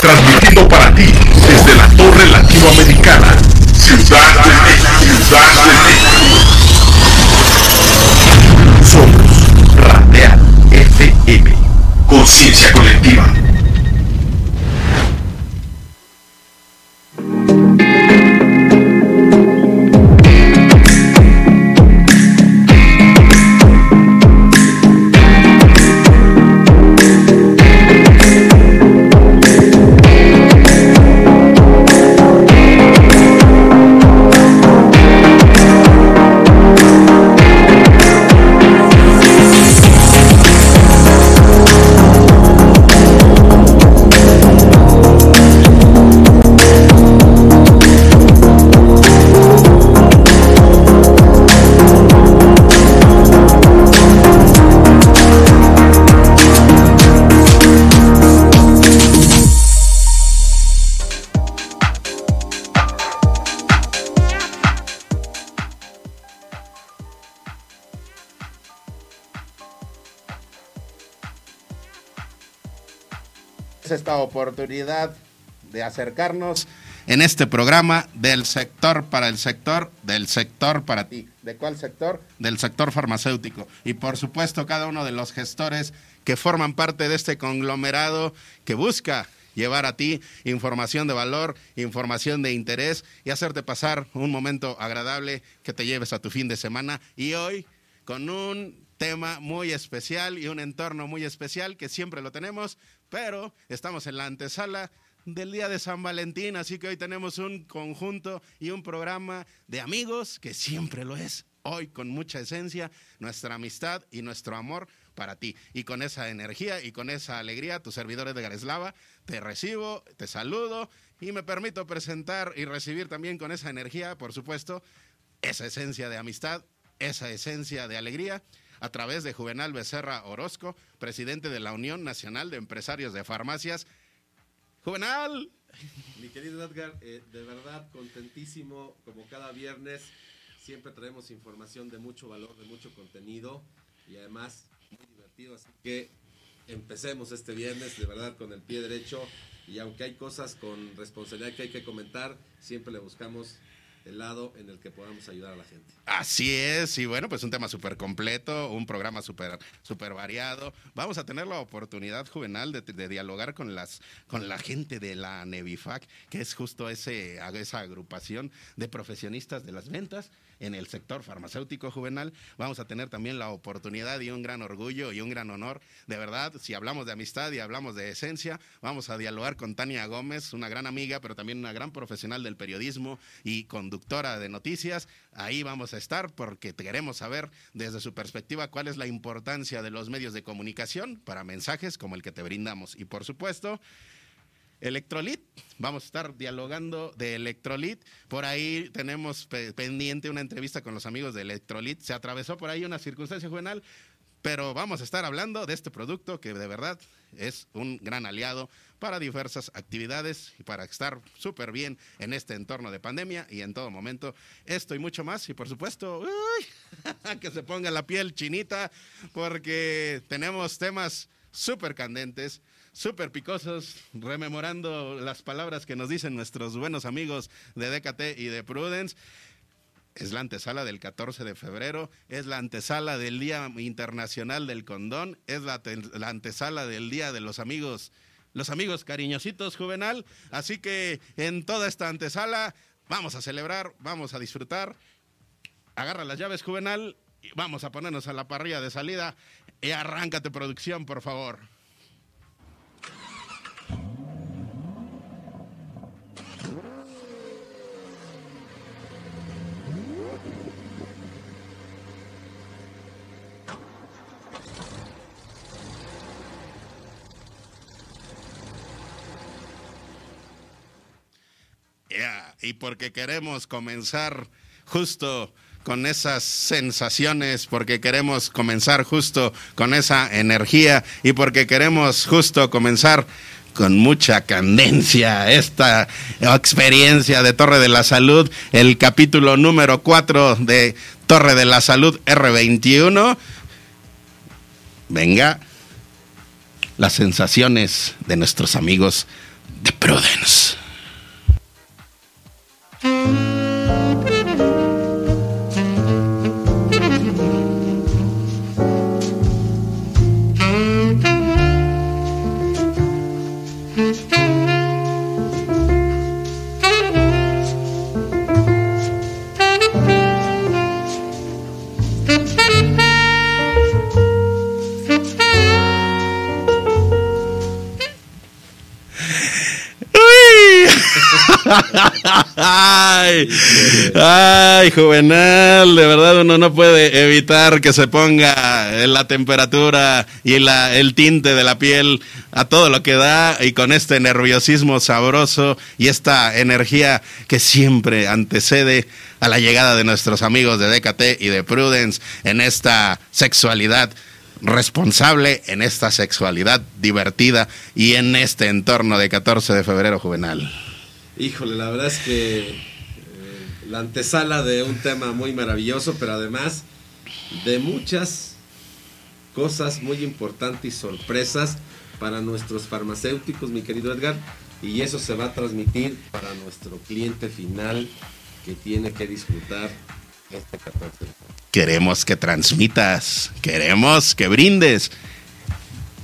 Transmitiendo para ti desde la Torre Latinoamericana, Ciudad de México, Ciudad de. Somos Radial FM, conciencia colectiva. Oportunidad de acercarnos en este programa del sector para el sector, del sector para ti. ¿De cuál sector? Del sector farmacéutico. Y por supuesto cada uno de los gestores que forman parte de este conglomerado que busca llevar a ti información de valor, información de interés y hacerte pasar un momento agradable que te lleves a tu fin de semana. Y hoy con un tema muy especial y un entorno muy especial que siempre lo tenemos, pero estamos en la antesala del día de San Valentín, así que hoy tenemos un conjunto y un programa de amigos que siempre lo es. Hoy con mucha esencia, nuestra amistad y nuestro amor para ti. Y con esa energía y con esa alegría, tu servidor de Gareslava, te recibo, te saludo y me permito presentar y recibir también con esa energía, por supuesto, esa esencia de amistad, esa esencia de alegría a través de Juvenal Becerra Orozco, presidente de la Unión Nacional de Empresarios de Farmacias. Juvenal. Mi querido Edgar, eh, de verdad contentísimo, como cada viernes, siempre traemos información de mucho valor, de mucho contenido y además muy divertido, así que empecemos este viernes de verdad con el pie derecho y aunque hay cosas con responsabilidad que hay que comentar, siempre le buscamos el lado en el que podamos ayudar a la gente. Así es, y bueno, pues un tema súper completo, un programa súper super variado. Vamos a tener la oportunidad juvenal de, dialogar con, las, con la gente de la Nevifac, que es justo ese, esa agrupación de profesionistas de las ventas en el sector farmacéutico juvenal. Vamos a tener también la oportunidad y un gran orgullo y un gran honor. De verdad, si hablamos de amistad y hablamos de esencia, vamos a dialogar con Tania Gómez, una gran amiga, pero también una gran profesional del periodismo y conductora de noticias. Ahí vamos a estar porque queremos saber desde su perspectiva cuál es la importancia de los medios de comunicación para mensajes como el que te brindamos. Y por supuesto, Electrolit, vamos a estar dialogando de Electrolit. Por ahí tenemos pendiente una entrevista con los amigos de Electrolit. Se atravesó por ahí una circunstancia juvenil, pero vamos a estar hablando de este producto que de verdad es un gran aliado para diversas actividades y para estar súper bien en este entorno de pandemia y en todo momento. Esto y mucho más. Y por supuesto, que se ponga la piel chinita porque tenemos temas súper candentes súper picosos, rememorando las palabras que nos dicen nuestros buenos amigos de DKT y de Prudence. Es la antesala del 14 de febrero, es la antesala del Día Internacional del Condón, es la, la antesala del Día de los Amigos, los amigos cariñositos juvenal. Así que en toda esta antesala vamos a celebrar, vamos a disfrutar. Agarra las llaves juvenal y vamos a ponernos a la parrilla de salida y arráncate producción, por favor. Y porque queremos comenzar justo con esas sensaciones, porque queremos comenzar justo con esa energía y porque queremos justo comenzar con mucha candencia esta experiencia de Torre de la Salud, el capítulo número 4 de Torre de la Salud R21. Venga, las sensaciones de nuestros amigos de Prudence. Ay, ay, Juvenal, de verdad uno no puede evitar que se ponga la temperatura y la, el tinte de la piel a todo lo que da y con este nerviosismo sabroso y esta energía que siempre antecede a la llegada de nuestros amigos de DKT y de Prudence en esta sexualidad responsable en esta sexualidad divertida y en este entorno de 14 de febrero juvenal. Híjole, la verdad es que eh, la antesala de un tema muy maravilloso, pero además de muchas cosas muy importantes y sorpresas para nuestros farmacéuticos, mi querido Edgar, y eso se va a transmitir para nuestro cliente final que tiene que disfrutar este 14 Queremos que transmitas, queremos que brindes.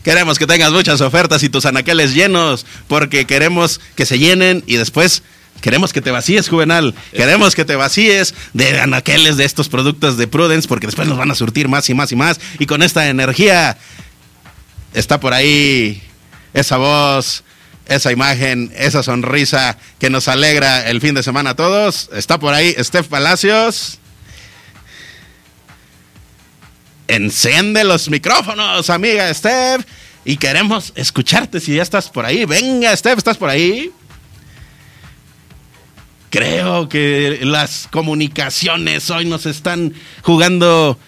Queremos que tengas muchas ofertas y tus anaqueles llenos, porque queremos que se llenen y después queremos que te vacíes, Juvenal. Queremos que te vacíes de anaqueles de estos productos de Prudence, porque después nos van a surtir más y más y más. Y con esta energía está por ahí esa voz, esa imagen, esa sonrisa que nos alegra el fin de semana a todos. Está por ahí Steph Palacios. Enciende los micrófonos, amiga Steph. Y queremos escucharte si ya estás por ahí. Venga, Steph, ¿estás por ahí? Creo que las comunicaciones hoy nos están jugando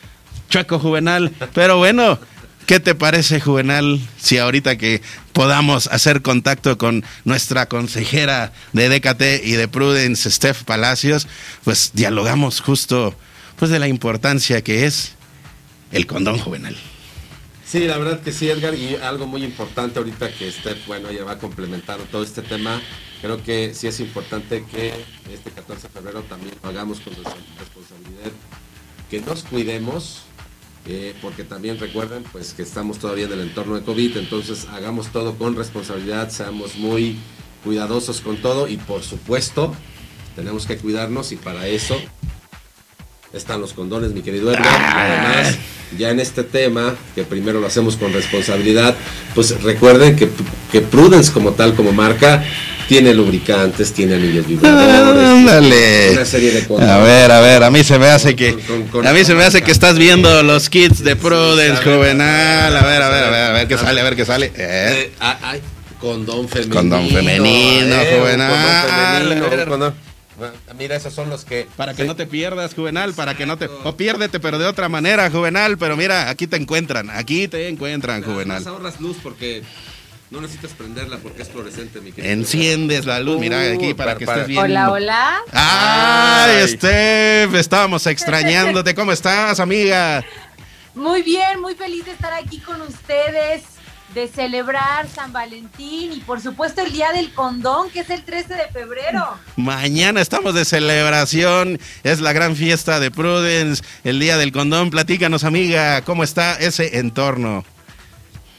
chueco juvenal. Pero bueno, ¿qué te parece, juvenal, si ahorita que podamos hacer contacto con nuestra consejera de DKT y de Prudence, Steph Palacios, pues dialogamos justo pues de la importancia que es el condón juvenal. Sí, la verdad que sí, Edgar, y algo muy importante ahorita que Steph, bueno, ya va a complementar todo este tema, creo que sí es importante que este 14 de febrero también lo hagamos con responsabilidad, que nos cuidemos, eh, porque también recuerden pues que estamos todavía en el entorno de COVID, entonces hagamos todo con responsabilidad, seamos muy cuidadosos con todo y por supuesto tenemos que cuidarnos y para eso están los condones, mi querido Edgar. Además, ya en este tema, que primero lo hacemos con responsabilidad, pues recuerden que, que Prudence como tal, como marca, tiene lubricantes, tiene anillos vibradores, Ándale. una serie de cosas. A ver, a ver, a mí se me hace que Con- con- a mí se me hace que estás viendo los kits de Prudence ver, juvenal. A ver, a ver, a ver, a ver qué sale, a ver qué sale. Eh, Eh, ah, ay, condón femenino. Condón femenino, eh, juvenal. condón femenino, condón- Ah, Mira, esos son los que. Para que Sí. no te pierdas, Juvenal, para que no te... O piérdete, pero de otra manera, Juvenal. Pero mira, aquí te encuentran, aquí te encuentran, Juvenal. Ahorras luz porque no necesitas prenderla porque es fluorescente, mi querido. Enciendes la luz, mira aquí para Uh, que estés bien. Hola, hola. ¡Ay, Ay. Steph! Estábamos extrañándote. ¿Cómo estás, amiga? Muy bien, muy feliz de estar aquí con ustedes, de celebrar San Valentín y por supuesto el Día del Condón, que es el 13 de febrero. Mañana estamos de celebración. Es la gran fiesta de Prudence, el día del condón. Platícanos, amiga, ¿cómo está ese entorno?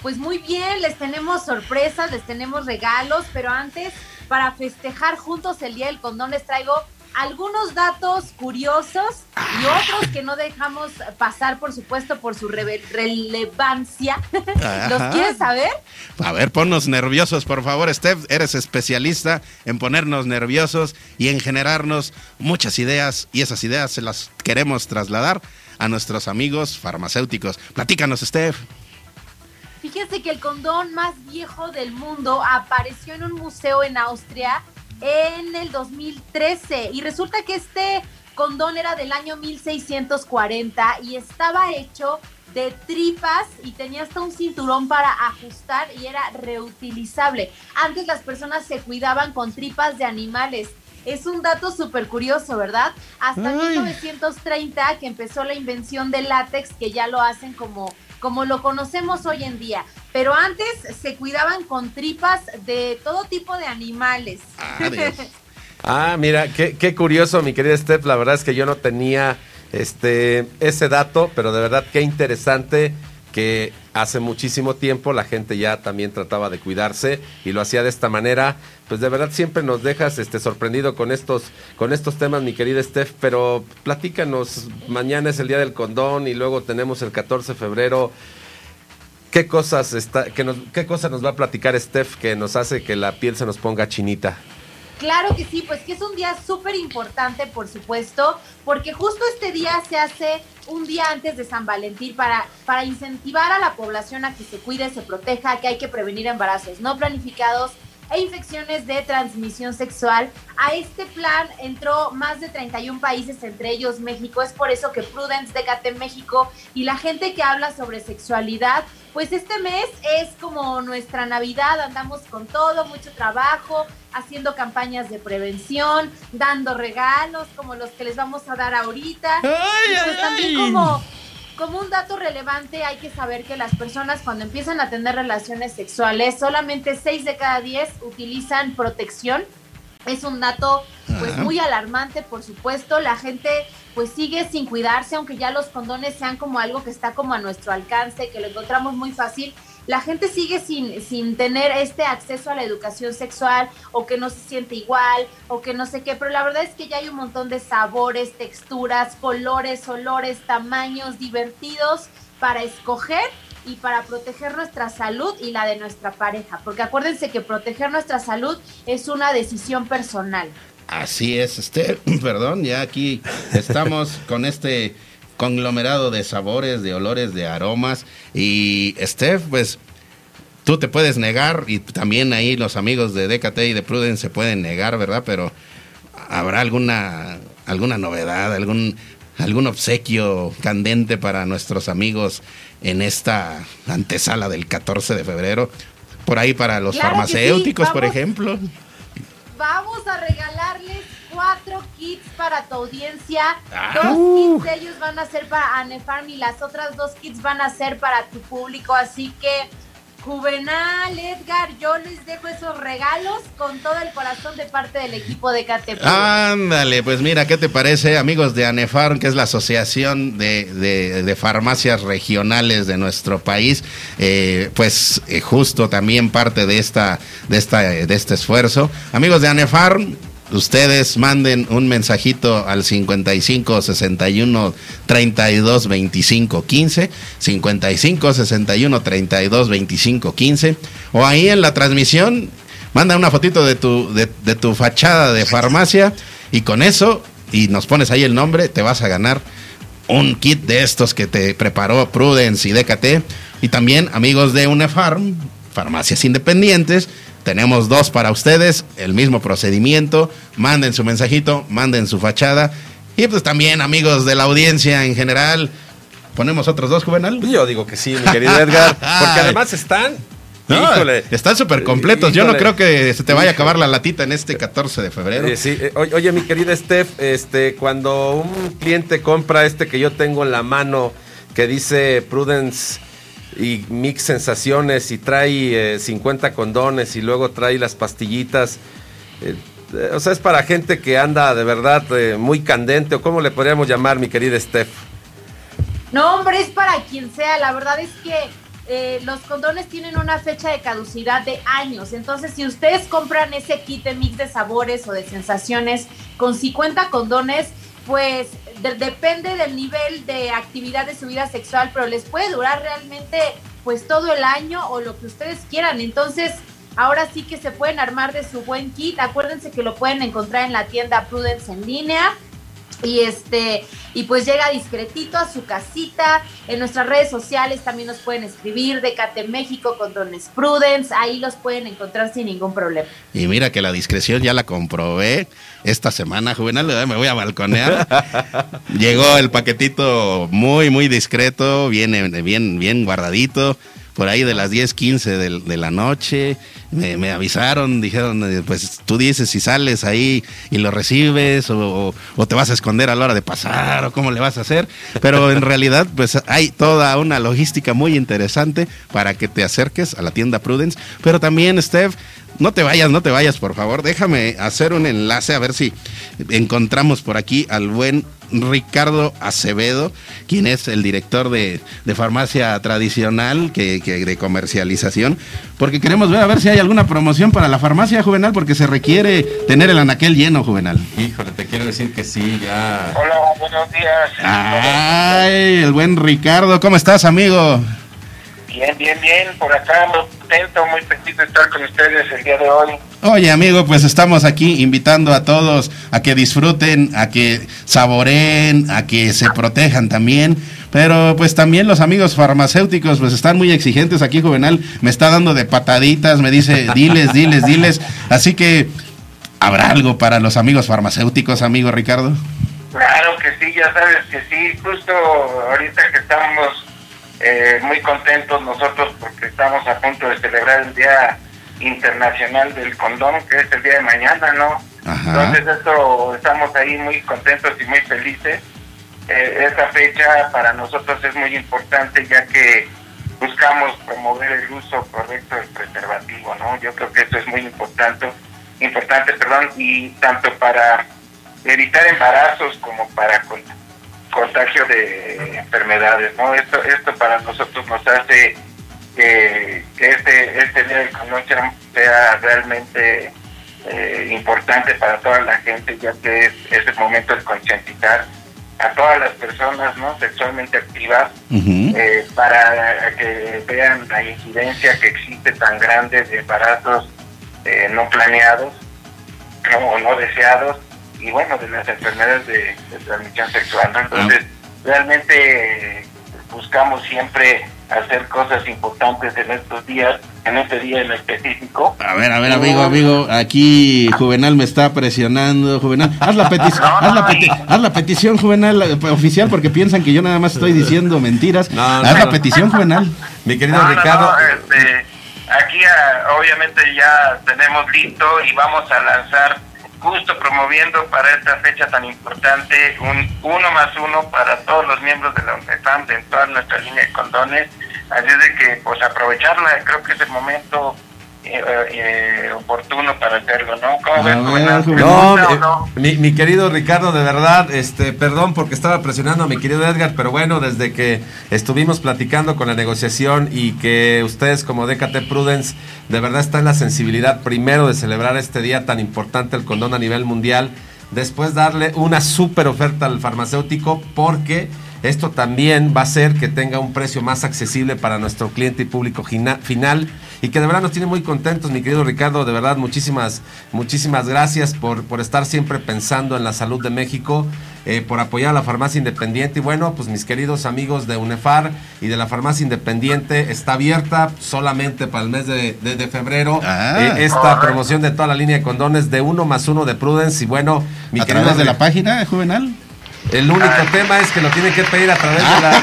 Pues muy bien, les tenemos sorpresas, les tenemos regalos, pero antes, para festejar juntos el Día del Condón, les traigo algunos datos curiosos y otros que no dejamos pasar, por supuesto, por su relevancia. ¿Los quieres saber? A ver, ponnos nerviosos, por favor, Steph. Eres especialista en ponernos nerviosos y en generarnos muchas ideas. Y esas ideas se las queremos trasladar a nuestros amigos farmacéuticos. Platícanos, Steph. Fíjense que el condón más viejo del mundo apareció en un museo en Austria en el 2013 y resulta que este condón era del año 1640 y estaba hecho de tripas y tenía hasta un cinturón para ajustar y era reutilizable. Antes las personas se cuidaban con tripas de animales. Es un dato súper curioso, ¿verdad? Hasta Ay. 1930 que empezó la invención del látex, que ya lo hacen como como lo conocemos hoy en día. Pero antes se cuidaban con tripas de todo tipo de animales. Ah, mira, qué, qué curioso, mi querida Steph. La verdad es que yo no tenía este, ese dato, pero de verdad qué interesante que hace muchísimo tiempo la gente ya también trataba de cuidarse y lo hacía de esta manera. Pues de verdad siempre nos dejas este sorprendido con estos con estos temas, mi querida Steph, pero platícanos, mañana es el día del condón y luego tenemos el 14 de febrero. ¿Qué cosas está nos qué cosa nos va a platicar Steph que nos hace que la piel se nos ponga chinita? Claro que sí, pues que es un día súper importante, por supuesto, porque justo este día se hace un día antes de San Valentín para, para incentivar a la población a que se cuide, se proteja, que hay que prevenir embarazos no planificados e infecciones de transmisión sexual. A este plan entró más de 31 países, entre ellos México. Es por eso que Prudence, Decate México y la gente que habla sobre sexualidad, pues este mes es como nuestra Navidad, andamos con todo, mucho trabajo, haciendo campañas de prevención, dando regalos como los que les vamos a dar ahorita. y pues también como como un dato relevante hay que saber que las personas cuando empiezan a tener relaciones sexuales, solamente 6 de cada 10 utilizan protección. Es un dato pues muy alarmante, por supuesto. La gente pues sigue sin cuidarse, aunque ya los condones sean como algo que está como a nuestro alcance, que lo encontramos muy fácil la gente sigue sin, sin tener este acceso a la educación sexual o que no se siente igual o que no sé qué, pero la verdad es que ya hay un montón de sabores, texturas, colores, olores, tamaños divertidos para escoger y para proteger nuestra salud y la de nuestra pareja, porque acuérdense que proteger nuestra salud es una decisión personal. Así es, este, perdón, ya aquí estamos con este conglomerado de sabores, de olores, de aromas. Y Steph, pues tú te puedes negar y también ahí los amigos de DKT y de Prudence se pueden negar, ¿verdad? Pero habrá alguna alguna novedad, algún algún obsequio candente para nuestros amigos en esta antesala del 14 de febrero. Por ahí para los farmacéuticos, por ejemplo. Vamos a regalarles cuatro kits para tu audiencia. Ah. dos kits de ellos van a ser para Anefarm y las otras dos kits van a ser para tu público. Así que, Juvenal, Edgar, yo les dejo esos regalos con todo el corazón de parte del equipo de KTP. Ándale, pues mira, ¿qué te parece, amigos de Anefarm, que es la asociación de, farmacias regionales de nuestro país? Eh, pues eh, justo también parte de esta, de esta, de este esfuerzo. Amigos de Anefarm, ustedes manden un mensajito al 55 61 32 25 15, 55 61 32 25 15, o ahí en la transmisión, manda una fotito de tu, de, de tu fachada de farmacia y con eso, y nos pones ahí el nombre, te vas a ganar un kit de estos que te preparó Prudence y DKT, y también amigos de UNEFARM, farmacias independientes, tenemos dos para ustedes, el mismo procedimiento. Manden su mensajito, manden su fachada. Y pues también, amigos de la audiencia en general, ¿ponemos otros dos, Juvenal? Yo digo que sí, mi querido Edgar. Porque además están Híjole. Están súper completos. Yo no creo que se te vaya a acabar la latita en este 14 de febrero. Eh, sí, eh, oye, mi querida Steph, este, cuando un cliente compra este que yo tengo en la mano que dice Prudence y mix sensaciones y trae 50 eh, condones y luego trae las pastillitas. Eh, eh, o sea, es para gente que anda de verdad muy candente o cómo le podríamos llamar, mi querida Steph. No, hombre, es para quien sea. La verdad es que los condones tienen una fecha de caducidad de años. Entonces, si ustedes compran ese kit de mix de sabores o de sensaciones con 50 condones, pues depende del nivel de actividad de su vida sexual, pero les puede durar realmente pues todo el año o lo que ustedes quieran. Entonces, ahora sí que se pueden armar de su buen kit. Acuérdense que lo pueden encontrar en la tienda Prudence en línea. Y este, y pues llega discretito a su casita. En nuestras redes sociales también nos pueden escribir de Cate México con Dones Prudence. Ahí los pueden encontrar sin ningún problema. Y mira que la discreción ya la comprobé esta semana, Juvenal. Me voy a balconear. Llegó el paquetito muy, muy discreto, bien, bien, bien guardadito por ahí de las 10, 15 de, de la noche. Me, me avisaron, dijeron, eh, pues tú dices si sales ahí y lo recibes o, o te vas a esconder a la hora de pasar o cómo le vas a hacer. Pero en realidad, pues hay toda una logística muy interesante para que te acerques a la tienda Prudence. Pero también, Steph, no te vayas, no te vayas, por favor. Déjame hacer un enlace a ver si encontramos por aquí al buen Ricardo Acevedo, quien es el director de, de farmacia tradicional que, que de comercialización, porque queremos ver a ver si hay alguna promoción para la farmacia juvenal, porque se requiere tener el anaquel lleno juvenal. Híjole, te quiero decir que sí, ya. Hola, buenos días. Ay, el buen Ricardo, ¿cómo estás, amigo? Bien, bien, bien. Por acá muy contento, muy feliz de estar con ustedes el día de hoy. Oye, amigo, pues estamos aquí invitando a todos a que disfruten, a que saboreen, a que se protejan también. Pero pues también los amigos farmacéuticos pues están muy exigentes aquí, Juvenal. Me está dando de pataditas, me dice, diles, diles, diles. Así que, ¿habrá algo para los amigos farmacéuticos, amigo Ricardo? Claro que sí, ya sabes que sí. Justo ahorita que estamos eh, muy contentos nosotros porque estamos a punto de celebrar el Día Internacional del Condón, que es el día de mañana, ¿no? Ajá. Entonces esto, estamos ahí muy contentos y muy felices. Eh, esta fecha para nosotros es muy importante ya que buscamos promover el uso correcto del preservativo, ¿no? Yo creo que eso es muy importante, importante, perdón, y tanto para evitar embarazos como para contagio de enfermedades, ¿no? Esto, esto para nosotros nos hace que, que este, este día del condón sea, realmente eh, importante para toda la gente, ya que es, es el momento de concientizar a todas las personas no sexualmente activas eh, para que vean la incidencia que existe tan grande de embarazos eh, no planeados no, o no deseados y bueno de las enfermedades de, de transmisión sexual ¿no? entonces realmente buscamos siempre hacer cosas importantes en estos días en este día en específico A ver, a ver, amigo, amigo, aquí Juvenal me está presionando, Juvenal. Haz la, petición, haz la, peti- haz la petición, Juvenal, eh, oficial, porque piensan que yo nada más estoy diciendo mentiras. No, haz no, la no. petición, Juvenal. Mi querido No, no, Ricardo. no, este, aquí ah, obviamente ya tenemos listo y vamos a lanzar justo promoviendo para esta fecha tan importante un uno más uno para todos los miembros de la UNEFAM de toda nuestra línea de condones. Así es de que pues aprovecharla, creo que es el momento eh, eh, oportuno para hacerlo, ¿no? ¿Cómo ves. No, o eh, no? mi, mi querido Ricardo, de verdad, este, perdón porque estaba presionando a mi querido Edgar, pero bueno, desde que estuvimos platicando con la negociación y que ustedes como DKT Prudence de verdad están en la sensibilidad primero de celebrar este día tan importante, el condón a nivel mundial, después darle una súper oferta al farmacéutico porque esto también va a hacer que tenga un precio más accesible para nuestro cliente y público final y que de verdad nos tiene muy contentos, mi querido Ricardo. De verdad, muchísimas, muchísimas gracias por, por estar siempre pensando en la salud de México, eh, por apoyar a la farmacia independiente. Y bueno, pues mis queridos amigos de UNEFAR y de la farmacia independiente está abierta solamente para el mes de, de- de febrero. Ah. eh, esta promoción de toda la línea de condones de uno más uno de Prudence. Y bueno, mi a querido través de la página, Juvenal. El único tema es que lo tienen que pedir a través de la.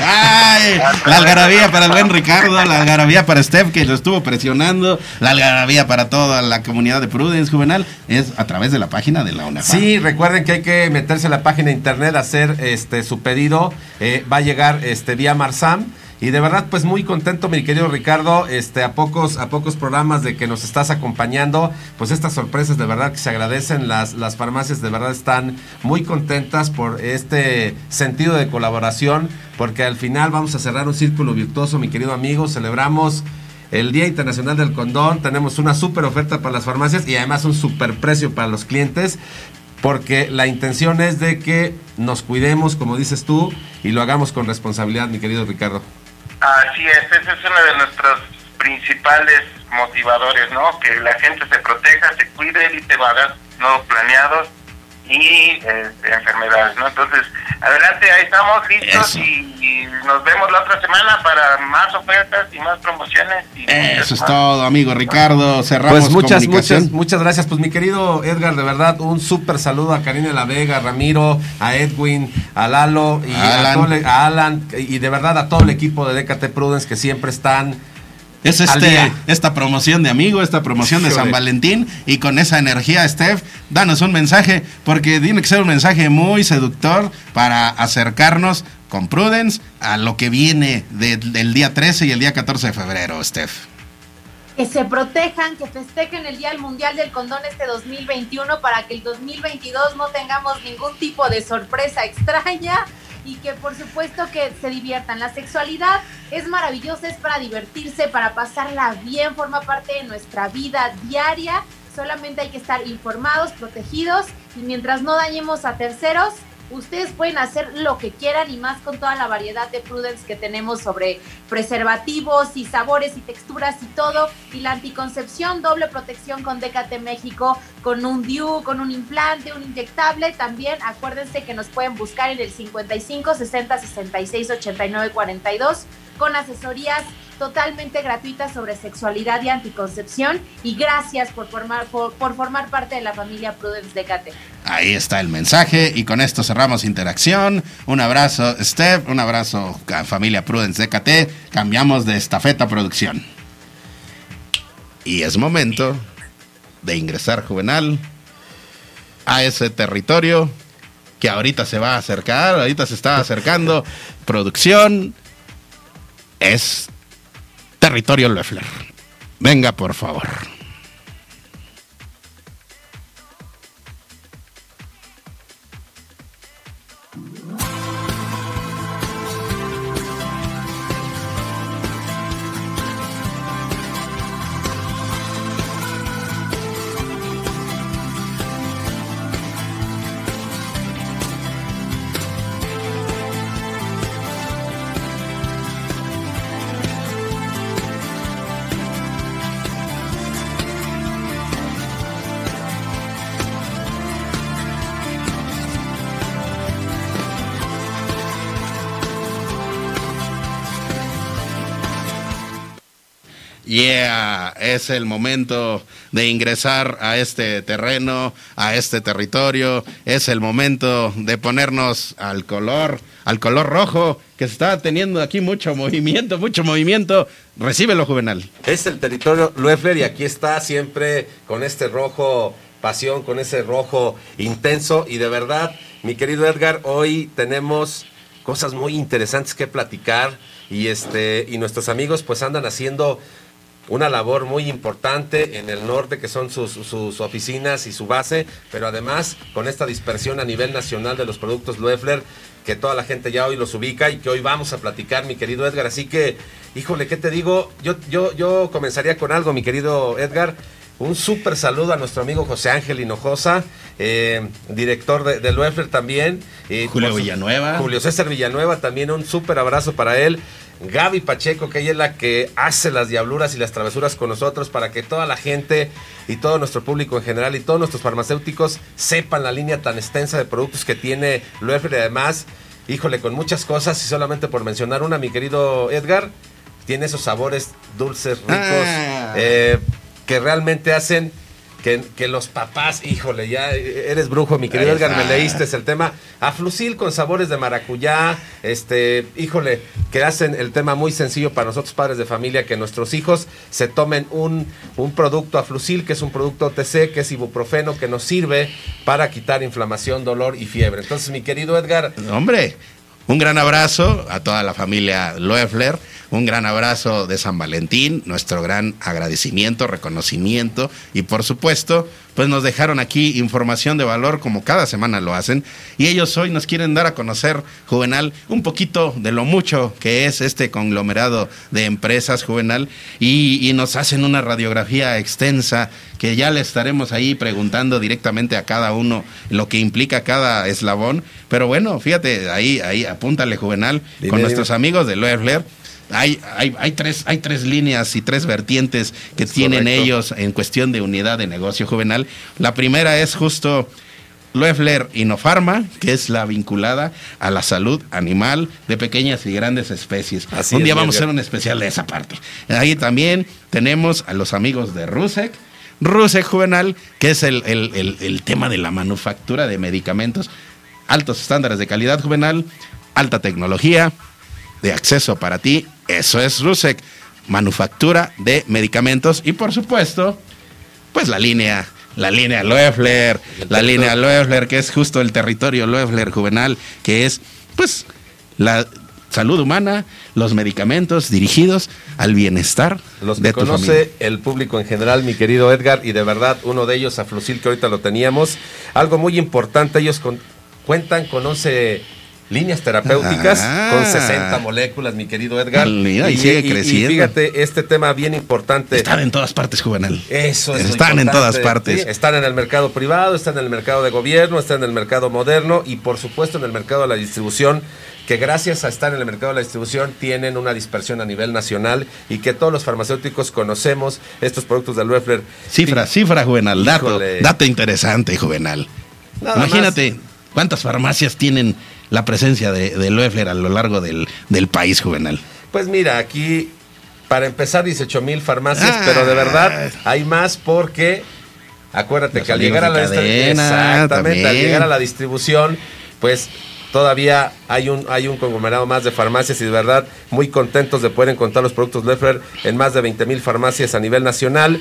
Ay, la algarabía para el buen Ricardo, la algarabía para Steph que lo estuvo presionando, la algarabía para toda la comunidad de Prudence Juvenal es a través de la página de la UNAFAM. Sí, recuerden que hay que meterse a la página de internet, hacer este su pedido. eh, va a llegar este vía Marsam. Y de verdad, pues muy contento, mi querido Ricardo, este, a pocos, a pocos programas de que nos estás acompañando, pues estas sorpresas de verdad que se agradecen, las, las farmacias de verdad están muy contentas por este sentido de colaboración, porque al final vamos a cerrar un círculo virtuoso, mi querido amigo, celebramos el Día Internacional del Condón, tenemos una súper oferta para las farmacias y además un súper precio para los clientes, porque la intención es de que nos cuidemos, como dices tú, y lo hagamos con responsabilidad, mi querido Ricardo. Así es, ese es uno de nuestros principales motivadores, ¿no? Que la gente se proteja, se cuide, evite embarazos no planeados y este, enfermedades, ¿no? Entonces, adelante, ahí estamos listos y, y nos vemos la otra semana para más ofertas y más promociones. Y Eso es todo, amigo Ricardo. Cerramos Pues muchas, comunicación. muchas, muchas gracias. Pues mi querido Edgar, de verdad, un súper saludo a Karina La Vega, a Ramiro, a Edwin, a Lalo y a, Alan. todo el- a Alan y de verdad a todo el equipo de DKT Prudence que siempre están Es este, esta promoción de amigo, esta promoción de San. Valentín. Y con esa energía, Steph, danos un mensaje, porque tiene que ser un mensaje muy seductor para acercarnos con Prudence a lo que viene de- del día 13 y el día 14 de febrero, Steph. que se protejan, que festejen el Día Mundial del Condón este 2021 para que el 2022 no tengamos ningún tipo de sorpresa extraña y que por supuesto que se diviertan. La sexualidad es maravillosa, es para divertirse, para pasarla bien, forma parte de nuestra vida diaria. Solamente hay que estar informados, protegidos y mientras no dañemos a terceros, ustedes pueden hacer lo que quieran y más con toda la variedad de Prudence que tenemos sobre preservativos y sabores y texturas y todo. Y la anticoncepción, doble protección con DKT México, con un DIU, con un implante, un inyectable. También acuérdense que nos pueden buscar en el 55 60 66 89 42 con asesorías totalmente gratuitas sobre sexualidad y anticoncepción. Y gracias por formar, por, formar parte de la familia Prudence DKT. Ahí está el mensaje y con esto cerramos interacción. Un abrazo, Steph, un abrazo a familia Prudence DKT. Cambiamos de estafeta producción. Y es momento de ingresar, Juvenal, a ese territorio que ahorita se va a acercar, ahorita se está acercando. Producción es territorio Loeffler. Venga, por favor. Es el momento de ingresar a este terreno, a este territorio. Es el momento de ponernos al color, al color rojo, que se está teniendo aquí mucho movimiento, mucho movimiento. Recíbelo, Juvenal. Es el territorio Loeffler y aquí está siempre con este rojo pasión, con ese rojo intenso y de verdad, mi querido Edgar, hoy tenemos cosas muy interesantes que platicar y este y nuestros amigos pues andan haciendo una labor muy importante en el norte, que son sus, oficinas y su base, pero además con esta dispersión a nivel nacional de los productos Loeffler, que toda la gente ya hoy los ubica y que hoy vamos a platicar, mi querido Edgar. Así que, híjole, ¿qué te digo? Yo, yo, yo comenzaría con algo, mi querido Edgar. Un súper saludo a nuestro amigo José Ángel Hinojosa, eh, director de, de Loeffler también. y Julio su- Villanueva. Julio César Villanueva, también un súper abrazo para él. Gaby Pacheco, que ella es la que hace las diabluras y las travesuras con nosotros para que toda la gente y todo nuestro público en general y todos nuestros farmacéuticos sepan la línea tan extensa de productos que tiene Loeffler y además, híjole, con muchas cosas y solamente por mencionar una, mi querido Edgar, tiene esos sabores dulces, ricos, Ah. eh, que realmente hacen que, que los papás, híjole, ya eres brujo, mi querido Edgar, me leíste el tema. Aflusil con sabores de maracuyá, este, híjole, que hacen el tema muy sencillo para nosotros padres de familia, que nuestros hijos se tomen un, un producto Aflusil, que es un producto OTC, que es ibuprofeno, que nos sirve para quitar inflamación, dolor y fiebre. Entonces, mi querido Edgar, Hombre, un gran abrazo a toda la familia Loeffler, un gran abrazo de San Valentín, nuestro gran agradecimiento, reconocimiento y por supuesto, pues nos dejaron aquí información de valor como cada semana lo hacen y ellos hoy nos quieren dar a conocer, Juvenal, un poquito de lo mucho que es este conglomerado de empresas, Juvenal, y, y nos hacen una radiografía extensa que ya le estaremos ahí preguntando directamente a cada uno lo que implica cada eslabón. Pero bueno, fíjate, ahí, ahí, apúntale, Juvenal, Dime, con dime. nuestros amigos de Loeffler. Hay, hay, hay, tres, hay tres líneas y tres vertientes que Es tienen correcto. ellos en cuestión de unidad de negocio juvenal. La primera es justo Loeffler Inofarma, que es la vinculada a la salud animal de pequeñas y grandes especies. Así un es, día vamos a hacer un especial de esa parte. Ahí también tenemos a los amigos de Rusek. Rusek Juvenal, que es el, el- el- el tema de la manufactura de medicamentos, altos estándares de calidad juvenal, alta tecnología, de acceso para ti. Eso es Rusek, manufactura de medicamentos y por supuesto, pues la línea, la línea Loeffler, la línea Loeffler, que es justo el territorio Loeffler juvenal, que es pues la salud humana, los medicamentos dirigidos al bienestar Los de que tu conoce familia. el público en general, mi querido Edgar, y de verdad uno de ellos, Aflusil, que ahorita lo teníamos. Algo muy importante, ellos con- cuentan con 11 líneas terapéuticas, Ah. con 60 moléculas, mi querido Edgar. Mira, y sigue creciendo. fíjate, este tema bien importante. Están en todas partes, juvenal. Eso es Están en todas partes. ¿sí? Están en el mercado privado, están en el mercado de gobierno, están en el mercado moderno y por supuesto en el mercado de la distribución, que gracias a estar en el mercado de la distribución tienen una dispersión a nivel nacional y que todos los farmacéuticos conocemos estos productos de Loeffler. Cifra, cifra, juvenal, dato, Híjole. dato interesante, juvenal. Nada Imagínate cuántas farmacias tienen la presencia de, de Loeffler a lo largo del, del país, juvenal. Pues mira, aquí para empezar 18 mil farmacias, Ah. pero de verdad hay más porque acuérdate que al llegar a la cadena, exactamente, al llegar a la distribución, pues todavía hay un hay un conglomerado más de farmacias y de verdad muy contentos de poder encontrar los productos Leffler en más de 20 mil farmacias a nivel nacional.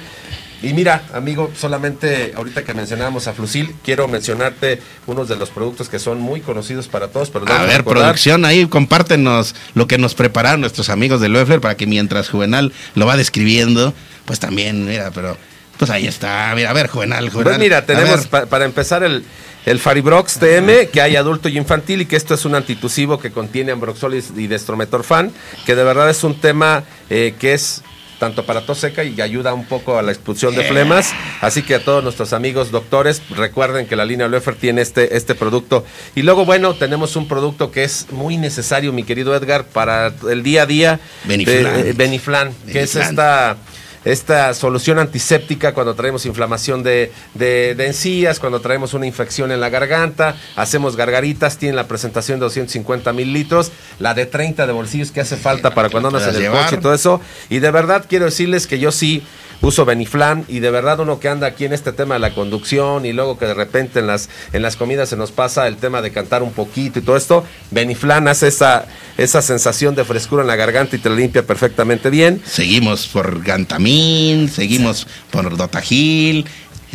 Y mira, amigo, solamente ahorita que mencionábamos a Flusil, quiero mencionarte unos de los productos que son muy conocidos para todos. Pero A ver, recordar. producción, ahí compártenos lo que nos prepararon nuestros amigos de Loeffler para que mientras Juvenal lo va describiendo, pues también, mira, pero pues ahí está. Mira, a ver, Juvenal, Juvenal. Pues mira, tenemos pa- para empezar el, el Faribrox TM, que hay adulto y infantil, y que esto es un antitusivo que contiene ambroxol y, y destrometorfan, que de verdad es un tema eh, que es tanto para tos seca y ayuda un poco a la expulsión de flemas. Así que a todos nuestros amigos doctores, recuerden que la línea Loeffler tiene este, este producto. Y luego, bueno, tenemos un producto que es muy necesario, mi querido Edgar, para el día a día. Beniflan. Eh, eh, Beniflan, que es Beniflan. esta esta solución antiséptica cuando traemos inflamación de, de, de encías, cuando traemos una infección en la garganta, hacemos gargaritas, tiene la presentación de 250 mil litros, la de 30 de bolsillos que hace falta para cuando andas en el coche y todo eso. Y de verdad quiero decirles que yo sí uso Beniflan y de verdad uno que anda aquí en este tema de la conducción y luego que de repente en las, en las comidas se nos pasa el tema de cantar un poquito y todo esto, Beniflan hace esa, esa sensación de frescura en la garganta y te la limpia perfectamente bien. Seguimos por Gantamín, seguimos por Dotagil,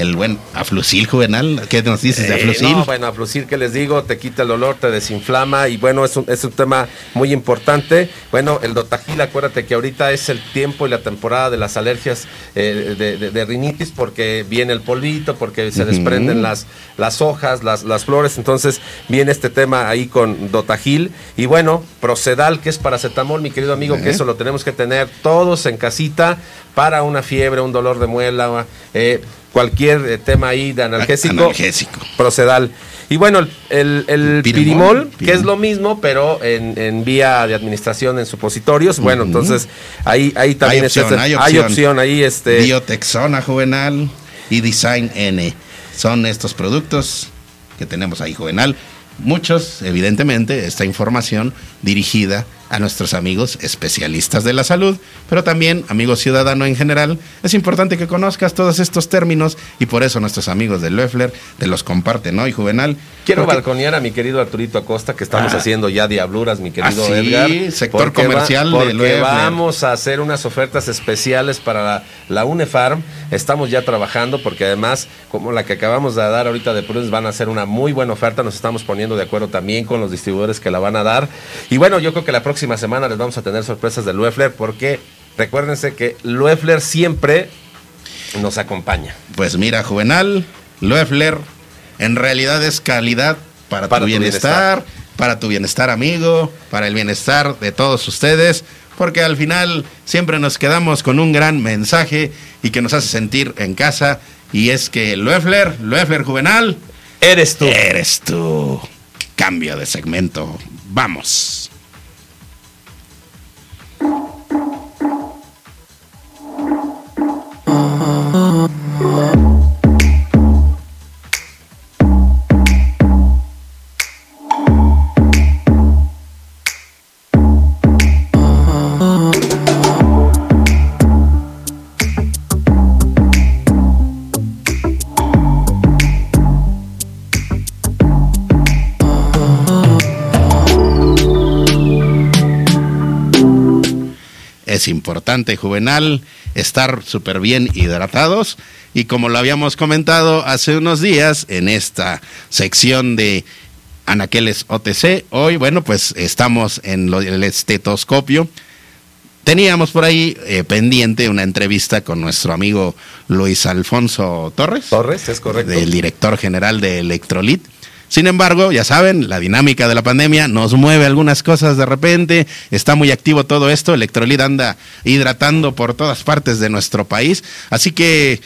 el buen Aflusil Juvenal. ¿Qué nos dices de Eh, no, bueno, Aflusil, ¿qué les digo? Te quita el dolor, te desinflama y bueno, es un, es un tema muy importante. Bueno, el Dotagil, acuérdate que ahorita es el tiempo y la temporada de las alergias eh, de, de- de rinitis porque viene el polvito, porque se desprenden las, las hojas, las, las flores, entonces viene este tema ahí con Dotagil. Y bueno, Procedal, que es paracetamol, mi querido amigo, que eso lo tenemos que tener todos en casita para una fiebre, un dolor de muela, eh, cualquier eh, tema ahí de analgésico. Analgésico. Procedal. Y bueno, el, el- el Pirimol, pirimol, que es lo mismo, pero en, en vía de administración en supositorios. Bueno, entonces ahí, ahí también hay está opción, este- hay opción. ahí. Este, Biotexona Juvenal y Design N. Son estos productos que tenemos ahí, Juvenal. Muchos, evidentemente, esta información dirigida a nuestros amigos especialistas de la salud, pero también, amigo ciudadano en general, es importante que conozcas todos estos términos y por eso nuestros amigos de Loeffler te los comparten hoy, Juvenal. Quiero Porque- balconear a mi querido Arturito Acosta, que estamos Ah. haciendo ya diabluras, mi querido Ah, sí, Edgar. sector comercial de porque Loeffler. vamos a hacer unas ofertas especiales para la, la UNEFARM. Estamos ya trabajando porque además, como la que acabamos de dar ahorita de Prudence, van a hacer una muy buena oferta. Nos estamos poniendo de acuerdo también con los distribuidores que la van a dar. Y bueno, yo creo que la próxima semana les vamos a tener sorpresas de Loeffler porque recuérdense que Loeffler siempre nos acompaña. Pues mira, Juvenal, Loeffler, en realidad es calidad para, Para tu tu bienestar, para tu bienestar amigo, para el bienestar de todos ustedes, porque al final siempre nos quedamos con un gran mensaje y que nos hace sentir en casa, y es que Loeffler, Loeffler Juvenal, Eres tú. eres tú. Cambio de segmento, vamos. Es Juvenal, estar súper bien hidratados. Y como lo habíamos comentado hace unos días en esta sección de Anaqueles OTC, hoy, bueno, pues estamos en lo, el estetoscopio. Teníamos por ahí eh, pendiente una entrevista con nuestro amigo Luis Alfonso Torres. Torres, es correcto. Del director general de Electrolit. Sin embargo, ya saben, la dinámica de la pandemia nos mueve algunas cosas de repente, está muy activo todo esto, Electrolit anda hidratando por todas partes de nuestro país, así que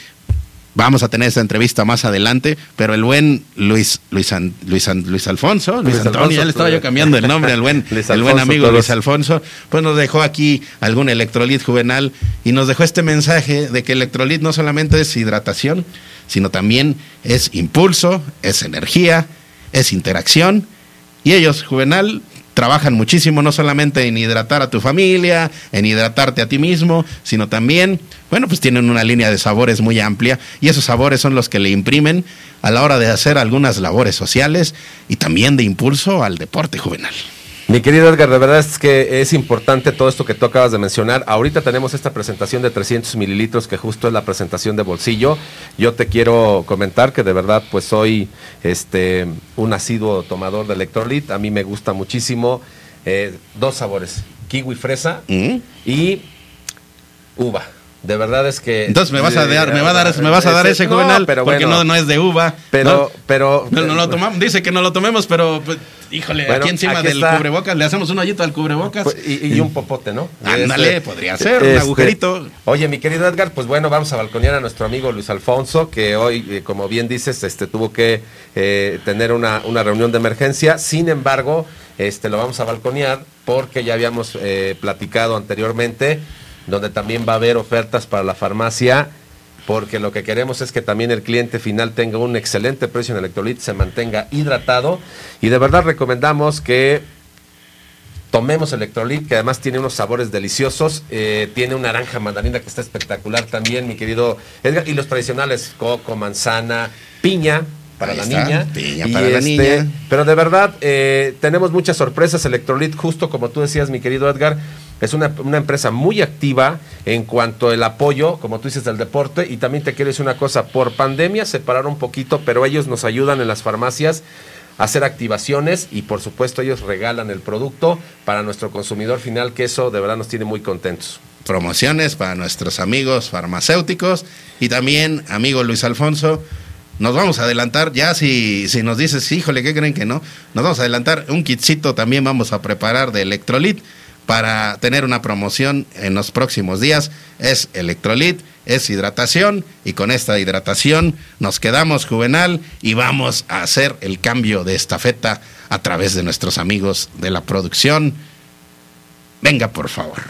Vamos a tener esa entrevista más adelante, pero el buen Luis Luis Luis, Luis Alfonso, Luis, Antonio, Alfonso, ya le estaba yo cambiando el nombre, el buen, el buen amigo Luis Alfonso, pues nos dejó aquí algún electrolit juvenal y nos dejó este mensaje de que el electrolit no solamente es hidratación, sino también es impulso, es energía, es interacción. Y ellos, Juvenal, trabajan muchísimo, no solamente en hidratar a tu familia, en hidratarte a ti mismo, sino también, bueno, pues tienen una línea de sabores muy amplia y esos sabores son los que le imprimen a la hora de hacer algunas labores sociales y también de impulso al deporte juvenal. Mi querido Edgar, de verdad es que es importante todo esto que tú acabas de mencionar. Ahorita tenemos esta presentación de 300 mililitros que justo es la presentación de bolsillo. Yo te quiero comentar que de verdad pues soy este, un asiduo tomador de electrolit. A mí me gusta muchísimo. Eh, dos sabores, kiwi fresa ¿Mm? y uva. De verdad es que. Entonces me vas a dar, me va a dar, me vas a dar ese, juvenal, pero porque bueno, no, no es de uva. Pero, pero. No, no lo tomamos, dice que no lo tomemos, pero pues, híjole, Bueno, aquí encima aquí del está. cubrebocas, le hacemos un hoyito al cubrebocas. Pues, y, y un popote, ¿no? Ándale, Este, podría ser, un este, agujerito. Oye, mi querido Edgar, pues bueno, vamos a balconear a nuestro amigo Luis Alfonso, que hoy, eh, como bien dices, este tuvo que eh, tener una, una reunión de emergencia. Sin embargo, este lo vamos a balconear porque ya habíamos eh, platicado anteriormente, donde también va a haber ofertas para la farmacia. Porque lo que queremos es que también el cliente final tenga un excelente precio en electrolit, se mantenga hidratado. Y de verdad recomendamos que tomemos electrolit, que además tiene unos sabores deliciosos. eh, tiene una naranja mandarina que está espectacular también, mi querido Edgar. Y los tradicionales, coco, manzana, piña para Ahí la está, niña. piña para la niña. Pero de verdad, eh, tenemos muchas sorpresas. Electrolit, justo como tú decías, mi querido Edgar, es una, una empresa muy activa en cuanto al apoyo, como tú dices, del deporte. Y también te quiero decir una cosa, por pandemia se pararon un poquito, pero ellos nos ayudan en las farmacias a hacer activaciones y por supuesto ellos regalan el producto para nuestro consumidor final, que eso de verdad nos tiene muy contentos. promociones para nuestros amigos farmacéuticos y también, amigo Luis Alfonso, nos vamos a adelantar, ya si, si nos dices, híjole, ¿qué creen que no? Nos vamos a adelantar, un kitcito también vamos a preparar de Electrolit para tener una promoción en los próximos días. Es Electrolit, es hidratación y con esta hidratación nos quedamos juvenal y vamos a hacer el cambio de estafeta a través de nuestros amigos de la producción. Venga, por favor.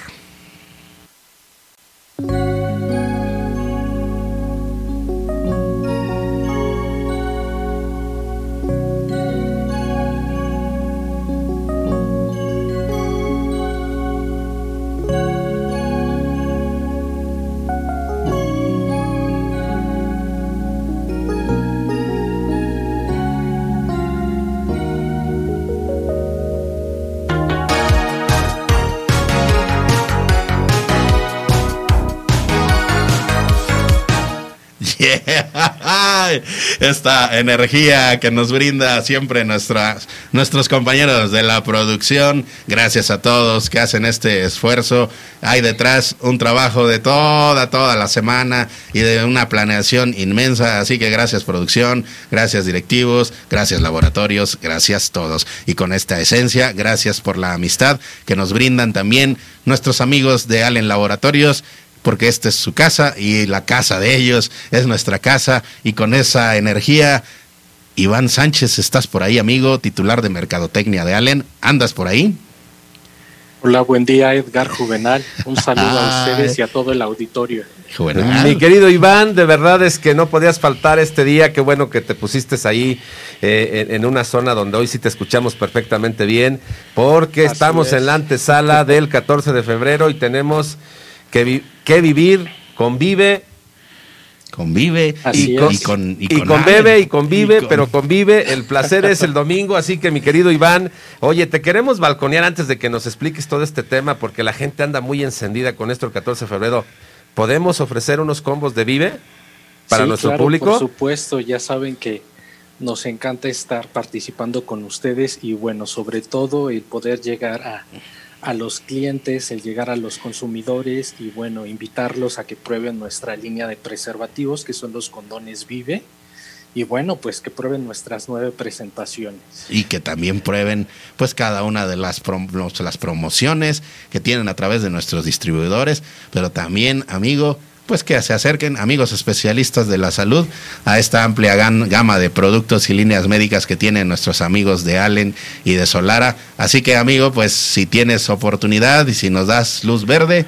Esta energía que nos brinda siempre nuestras, nuestros compañeros de la producción. Gracias a todos que hacen este esfuerzo. Hay detrás un trabajo de toda, toda la semana y de una planeación inmensa. Así que gracias producción, gracias directivos, gracias laboratorios, gracias todos. Y con esta esencia, gracias por la amistad que nos brindan también nuestros amigos de Allen Laboratorios porque esta es su casa y la casa de ellos es nuestra casa y con esa energía, Iván Sánchez, estás por ahí, amigo, titular de Mercadotecnia de Allen, ¿andas por ahí? Hola, buen día Edgar Juvenal. Un saludo a ustedes y a todo el auditorio. Juvenal. Mi querido Iván, de verdad es que no podías faltar este día. Qué bueno que te pusiste ahí eh, en, en una zona donde hoy sí te escuchamos perfectamente bien, porque Así estamos es. en la antesala del 14 de febrero y tenemos que, que vivir, convive convive y, y con Y, con convive Allen. y convive, Y con- pero convive. El placer es el domingo, así que mi querido Iván, oye, te queremos balconear antes de que nos expliques todo este tema, porque la gente anda muy encendida con esto el 14 de febrero. ¿Podemos ofrecer unos combos de Vive para Sí, nuestro claro, público? Por supuesto, ya saben que nos encanta estar participando con ustedes y bueno, sobre todo el poder llegar a, a los clientes, el llegar a los consumidores y bueno, invitarlos a que prueben nuestra línea de preservativos que son los condones Vive y bueno, pues que prueben nuestras nueve presentaciones. y que también prueben pues cada una de las, las promociones que tienen a través de nuestros distribuidores, pero también, amigo, pues que se acerquen amigos especialistas de la salud a esta amplia gama de productos y líneas médicas que tienen nuestros amigos de Allen y de Solara. Así que, amigo, pues si tienes oportunidad y si nos das luz verde,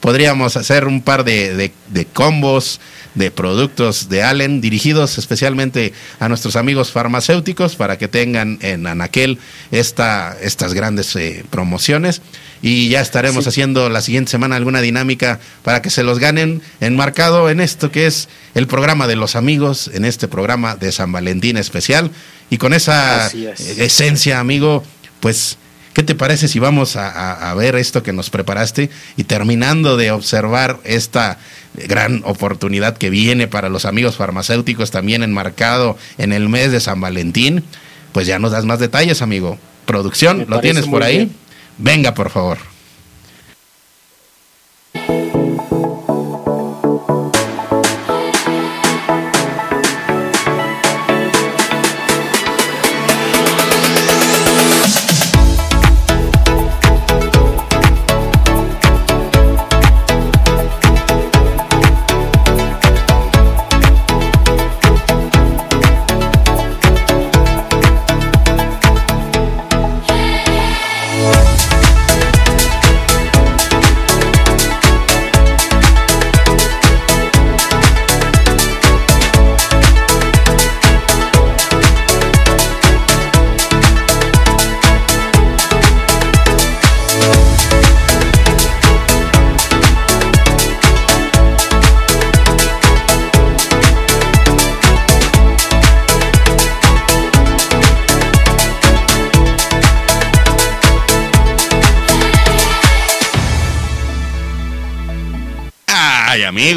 podríamos hacer un par de combos de productos de Allen dirigidos especialmente a nuestros amigos farmacéuticos para que tengan en Anaquel esta, estas grandes eh, promociones y ya estaremos Sí. haciendo la siguiente semana alguna dinámica para que se los ganen enmarcado en esto que es el programa de los amigos, en este programa de San Valentín especial y con esa es. eh, esencia, amigo, pues ¿Qué te parece si vamos a, a- a ver esto que nos preparaste y terminando de observar esta gran oportunidad que viene para los amigos farmacéuticos también enmarcado en el mes de San Valentín? Pues ya nos das más detalles, amigo. Producción, Me ¿lo tienes por ahí? bien. Venga, por favor.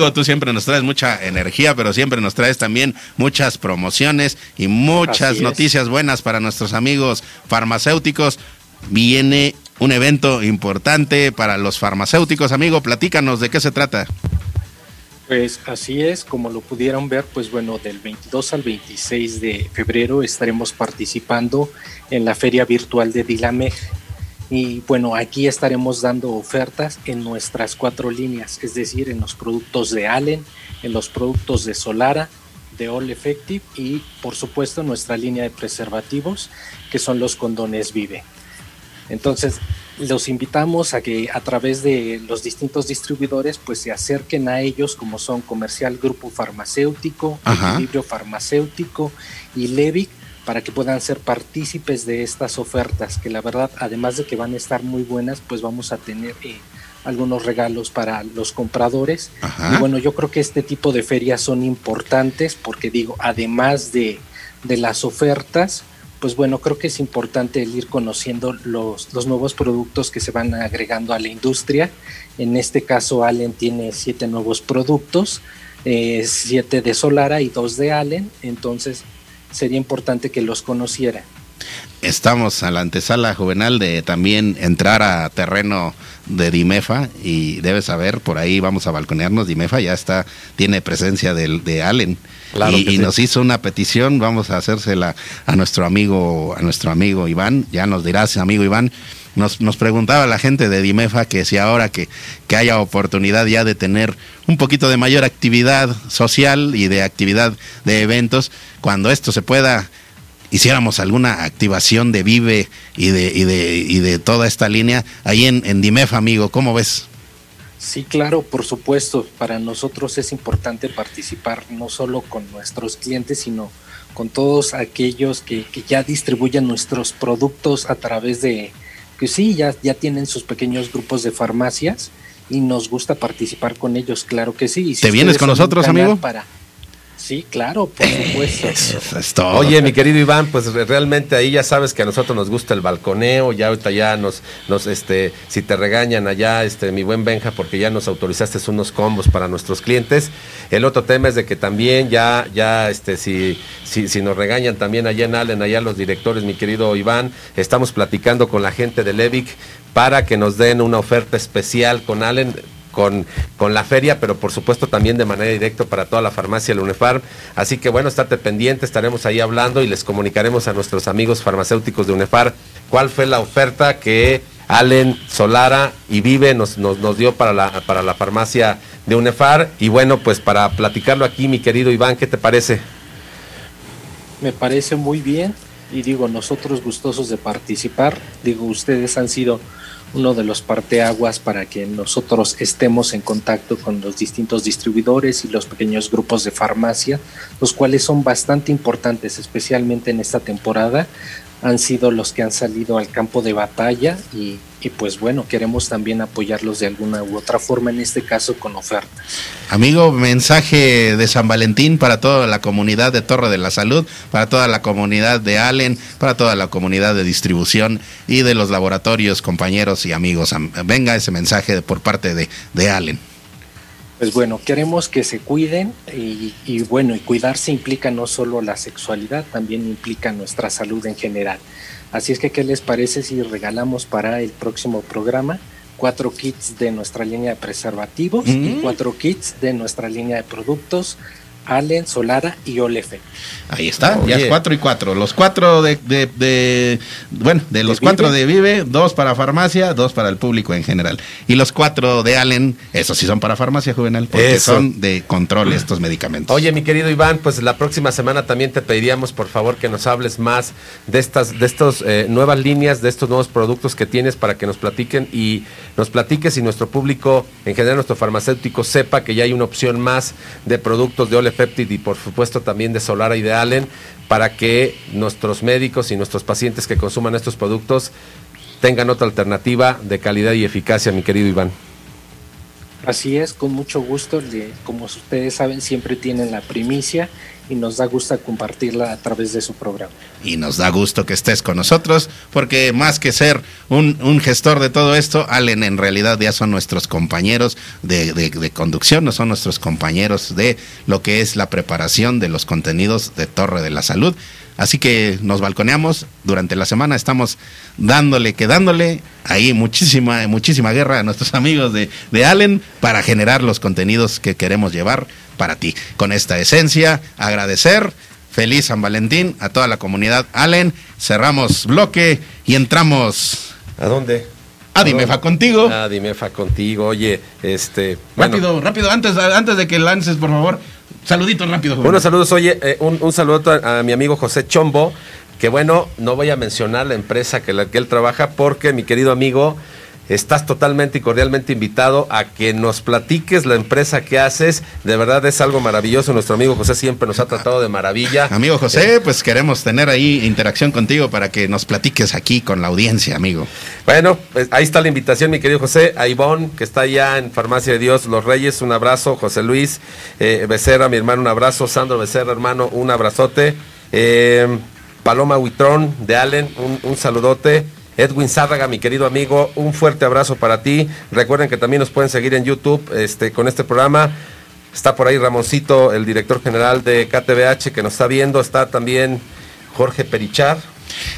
Amigo, tú siempre nos traes mucha energía, pero siempre nos traes también muchas promociones y muchas Así es. noticias buenas para nuestros amigos farmacéuticos. Viene un evento importante para los farmacéuticos, amigo. Platícanos de qué se trata. Pues así es, como lo pudieron ver, pues bueno, del 22 al 26 de febrero estaremos participando en la feria virtual de Dilamej. Y bueno, aquí estaremos dando ofertas en nuestras cuatro líneas, es decir, en los productos de Allen, en los productos de Solara, de All Effective y por supuesto nuestra línea de preservativos, que son los condones Vive. Entonces, los invitamos a que a través de los distintos distribuidores pues se acerquen a ellos como son Comercial Grupo Farmacéutico, Ajá. Equilibrio Farmacéutico y Levic para que puedan ser partícipes de estas ofertas que la verdad además de que van a estar muy buenas pues vamos a tener eh, algunos regalos para los compradores Ajá. y bueno yo creo que este tipo de ferias son importantes porque digo además de, de las ofertas pues bueno, creo que es importante el ir conociendo los, los nuevos productos que se van agregando a la industria. En este caso, Allen tiene siete nuevos productos, eh, siete de Solara y dos de Allen, entonces sería importante que los conociera. Estamos a la antesala juvenal de también entrar a terreno de Dimefa y debes saber, por ahí vamos a balconearnos, Dimefa ya está, tiene presencia del, de Allen. Claro y que y sí. nos hizo una petición, vamos a hacérsela a nuestro amigo, a nuestro amigo Iván, ya nos dirás, amigo Iván, nos, nos preguntaba la gente de Dimefa que si ahora que, que haya oportunidad ya de tener un poquito de mayor actividad social y de actividad de eventos, cuando esto se pueda hiciéramos alguna activación de Vive y de, y de, y de toda esta línea ahí en, en Dimef, amigo, ¿cómo ves? Sí, claro, por supuesto. Para nosotros es importante participar no solo con nuestros clientes, sino con todos aquellos que, que ya distribuyen nuestros productos a través de, que sí, ya, ya tienen sus pequeños grupos de farmacias y nos gusta participar con ellos, claro que sí. Y si ¿Te vienes con nosotros, amigo? Para, Sí, claro, por supuesto. Oye, mi querido Iván, pues realmente ahí ya sabes que a nosotros nos gusta el balconeo, ya ahorita ya nos, nos, este, si te regañan allá, este, mi buen Benja, porque ya nos autorizaste unos combos para nuestros clientes. El otro tema es de que también ya, ya, este, si, si, si nos regañan también allá en Allen, allá los directores, mi querido Iván, estamos platicando con la gente de Levic para que nos den una oferta especial con Allen con, con la feria, pero por supuesto también de manera directa para toda la farmacia la UNEFAR. Así que bueno, estate pendiente, estaremos ahí hablando y les comunicaremos a nuestros amigos farmacéuticos de UNEFAR cuál fue la oferta que Allen Solara y Vive nos, nos, nos dio para la, para la farmacia de UNEFAR. Y bueno, pues para platicarlo aquí, mi querido Iván, ¿qué te parece? Me parece muy bien y digo, nosotros gustosos de participar, digo, ustedes han sido uno de los parteaguas para que nosotros estemos en contacto con los distintos distribuidores y los pequeños grupos de farmacia, los cuales son bastante importantes, especialmente en esta temporada. Han sido los que han salido al campo de batalla y, y pues bueno, queremos también apoyarlos de alguna u otra forma, en este caso con ofertas. Amigo, mensaje de San Valentín para toda la comunidad de Torre de la Salud, para toda la comunidad de Allen, para toda la comunidad de distribución y de los laboratorios, compañeros y amigos. Venga ese mensaje por parte de, de Allen. Pues bueno, queremos que se cuiden y, y, bueno, y cuidarse implica no solo la sexualidad, también implica nuestra salud en general. Así es que, ¿qué les parece si regalamos para el próximo programa cuatro kits de nuestra línea de preservativos mm. y cuatro kits de nuestra línea de productos Allen, Solara y Olefe. Ahí está, ya es cuatro y cuatro. Los cuatro de, de, de bueno, de los de cuatro Vive. de Vive, dos para farmacia, dos para el público en general. Y los cuatro de Allen, esos sí son para farmacia juvenil, porque Eso. son de control estos medicamentos. Oye, mi querido Iván, pues la próxima semana también te pediríamos, por favor, que nos hables más de estas, de estos eh, nuevas líneas, de estos nuevos productos que tienes para que nos platiquen y nos platiques y nuestro público, en general nuestro farmacéutico, sepa que ya hay una opción más de productos de Peptid y por supuesto también de Solara y de Allen para que nuestros médicos y nuestros pacientes que consuman estos productos tengan otra alternativa de calidad y eficacia, mi querido Iván. Así es, con mucho gusto. Como ustedes saben, siempre tienen la primicia y nos da gusto compartirla a través de su programa. Y nos da gusto que estés con nosotros, porque más que ser un, un gestor de todo esto, Allen en realidad ya son nuestros compañeros de, de, de, conducción, no son nuestros compañeros de lo que es la preparación de los contenidos de Torre de la Salud. Así que nos balconeamos durante la semana, estamos dándole, quedándole ahí muchísima, muchísima guerra a nuestros amigos de, de Allen para generar los contenidos que queremos llevar para ti. Con esta esencia, agradecer. Feliz San Valentín a toda la comunidad Allen. Cerramos bloque y entramos. ¿A dónde? A Dimefa contigo. A Dimefa contigo. Oye, este. Rápido, bueno. rápido, antes, antes de que lances, por favor. Saluditos rápido. Joven. Buenos saludos, oye, eh, un, un, saludo a, a mi amigo José Chombo, que bueno, no voy a mencionar la empresa que, la que él trabaja porque mi querido amigo estás totalmente y cordialmente invitado a que nos platiques la empresa que haces. De verdad es algo maravilloso. Nuestro amigo José siempre nos ha tratado de maravilla. Amigo José, eh, pues queremos tener ahí interacción contigo para que nos platiques aquí con la audiencia, amigo. Bueno, pues ahí está la invitación, mi querido José. A Ivonne, que está allá en Farmacia de Dios, Los Reyes, un abrazo. José Luis eh, Becerra, mi hermano, un abrazo. Sandro Becerra, hermano, un abrazote. Eh, Paloma Huitrón de Allen, un, un saludote. Edwin Zárraga, mi querido amigo, un fuerte abrazo para ti. Recuerden que también nos pueden seguir en YouTube este, con este programa. Está por ahí Ramoncito, el director general de KTBH, que nos está viendo. Está también Jorge Perichar.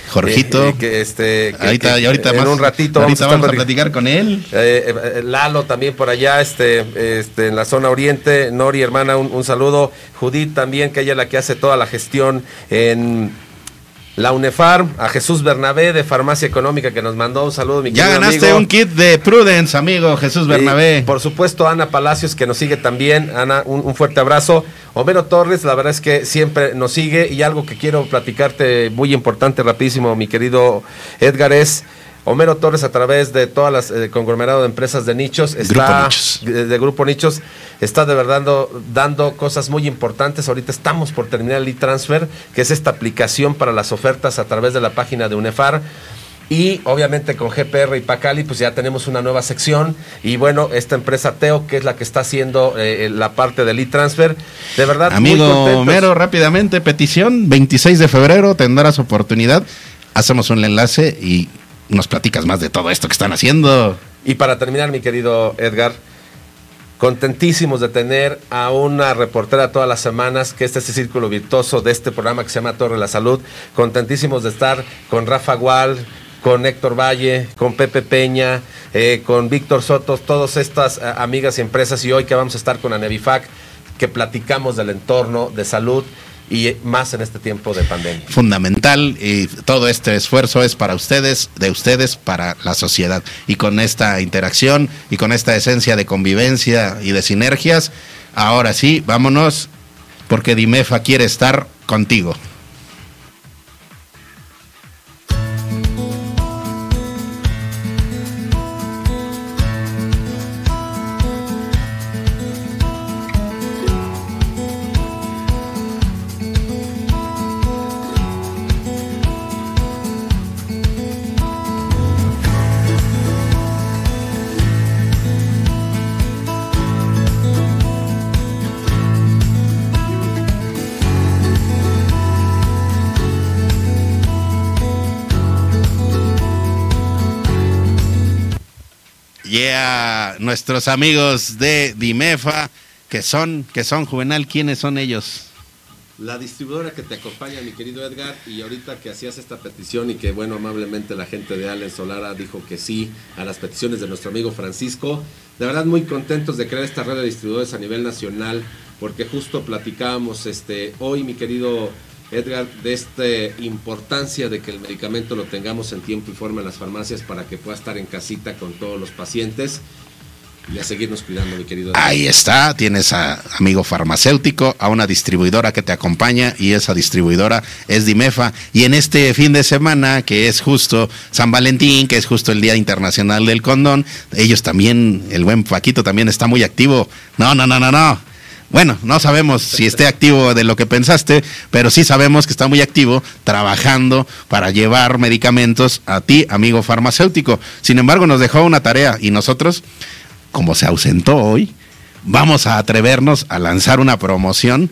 Jorgito, eh, que este que, ahorita, que, ahorita en más, un ratito ahorita vamos a, vamos a platicar con él. Eh, eh, Lalo también por allá, este, este, en la zona oriente. Nori, hermana, un, un saludo. Judith también, que ella es la que hace toda la gestión en la UNEFAR, a Jesús Bernabé de Farmacia Económica que nos mandó un saludo, mi Ya ganaste amigo. un kit de Prudence, amigo Jesús Bernabé. Y por supuesto, Ana Palacios que nos sigue también. Ana, un, un, fuerte abrazo. Homero Torres, la verdad es que siempre nos sigue. Y algo que quiero platicarte muy importante, rapidísimo, mi querido Edgar, es. Homero Torres a través de todas las eh, conglomerado de empresas de nichos está Grupo. De, de, Grupo Nichos está de verdad dando, dando, cosas muy importantes. Ahorita estamos por terminar el e-transfer, que es esta aplicación para las ofertas a través de la página de UNEFAR. Y obviamente con GPR y Pacali, pues ya tenemos una nueva sección. Y bueno, esta empresa Teo, que es la que está haciendo eh, la parte del e-transfer, de verdad. Amigo Mero, rápidamente, petición: 26 de febrero tendrás oportunidad. Hacemos un enlace y nos platicas más de todo esto que están haciendo. Y para terminar, mi querido Edgar, contentísimos de tener a una reportera todas las semanas, que este es el círculo virtuoso de este programa que se llama Torre la Salud. Contentísimos de estar con Rafa Gual, con Héctor Valle, con Pepe Peña, eh, con Víctor Sotos, todas estas eh, amigas y empresas y hoy que vamos a estar con Anevifac, que platicamos del entorno de salud y más en este tiempo de pandemia. Fundamental y todo este esfuerzo es para ustedes, de ustedes para la sociedad. Y con esta interacción y con esta esencia de convivencia y de sinergias, ahora sí, vámonos porque Dimefa quiere estar contigo. Nuestros amigos de Dimefa, que son, que son Juvenal, ¿quiénes son ellos? La distribuidora que te acompaña, mi querido Edgar, y ahorita que hacías esta petición y que, bueno, amablemente la gente de Allen Solara dijo que sí a las peticiones de nuestro amigo Francisco. De verdad, muy contentos de crear esta red de distribuidores a nivel nacional, porque justo platicábamos este, hoy, mi querido Edgar, de esta importancia de que el medicamento lo tengamos en tiempo y forma en las farmacias para que pueda estar en casita con todos los pacientes y a seguirnos cuidando, mi querido. Ahí está, tienes a amigo farmacéutico, a una distribuidora que te acompaña y esa distribuidora es Dimefa. Y en este fin de semana, que es justo San Valentín, que es justo el Día Internacional del Condón, ellos también, el buen Paquito también está muy activo. No, no, no, no, no. Bueno, no sabemos si esté activo de lo que pensaste, pero sí sabemos que está muy activo trabajando para llevar medicamentos a ti, amigo farmacéutico. Sin embargo, nos dejó una tarea y nosotros como se ausentó hoy, vamos a atrevernos a lanzar una promoción.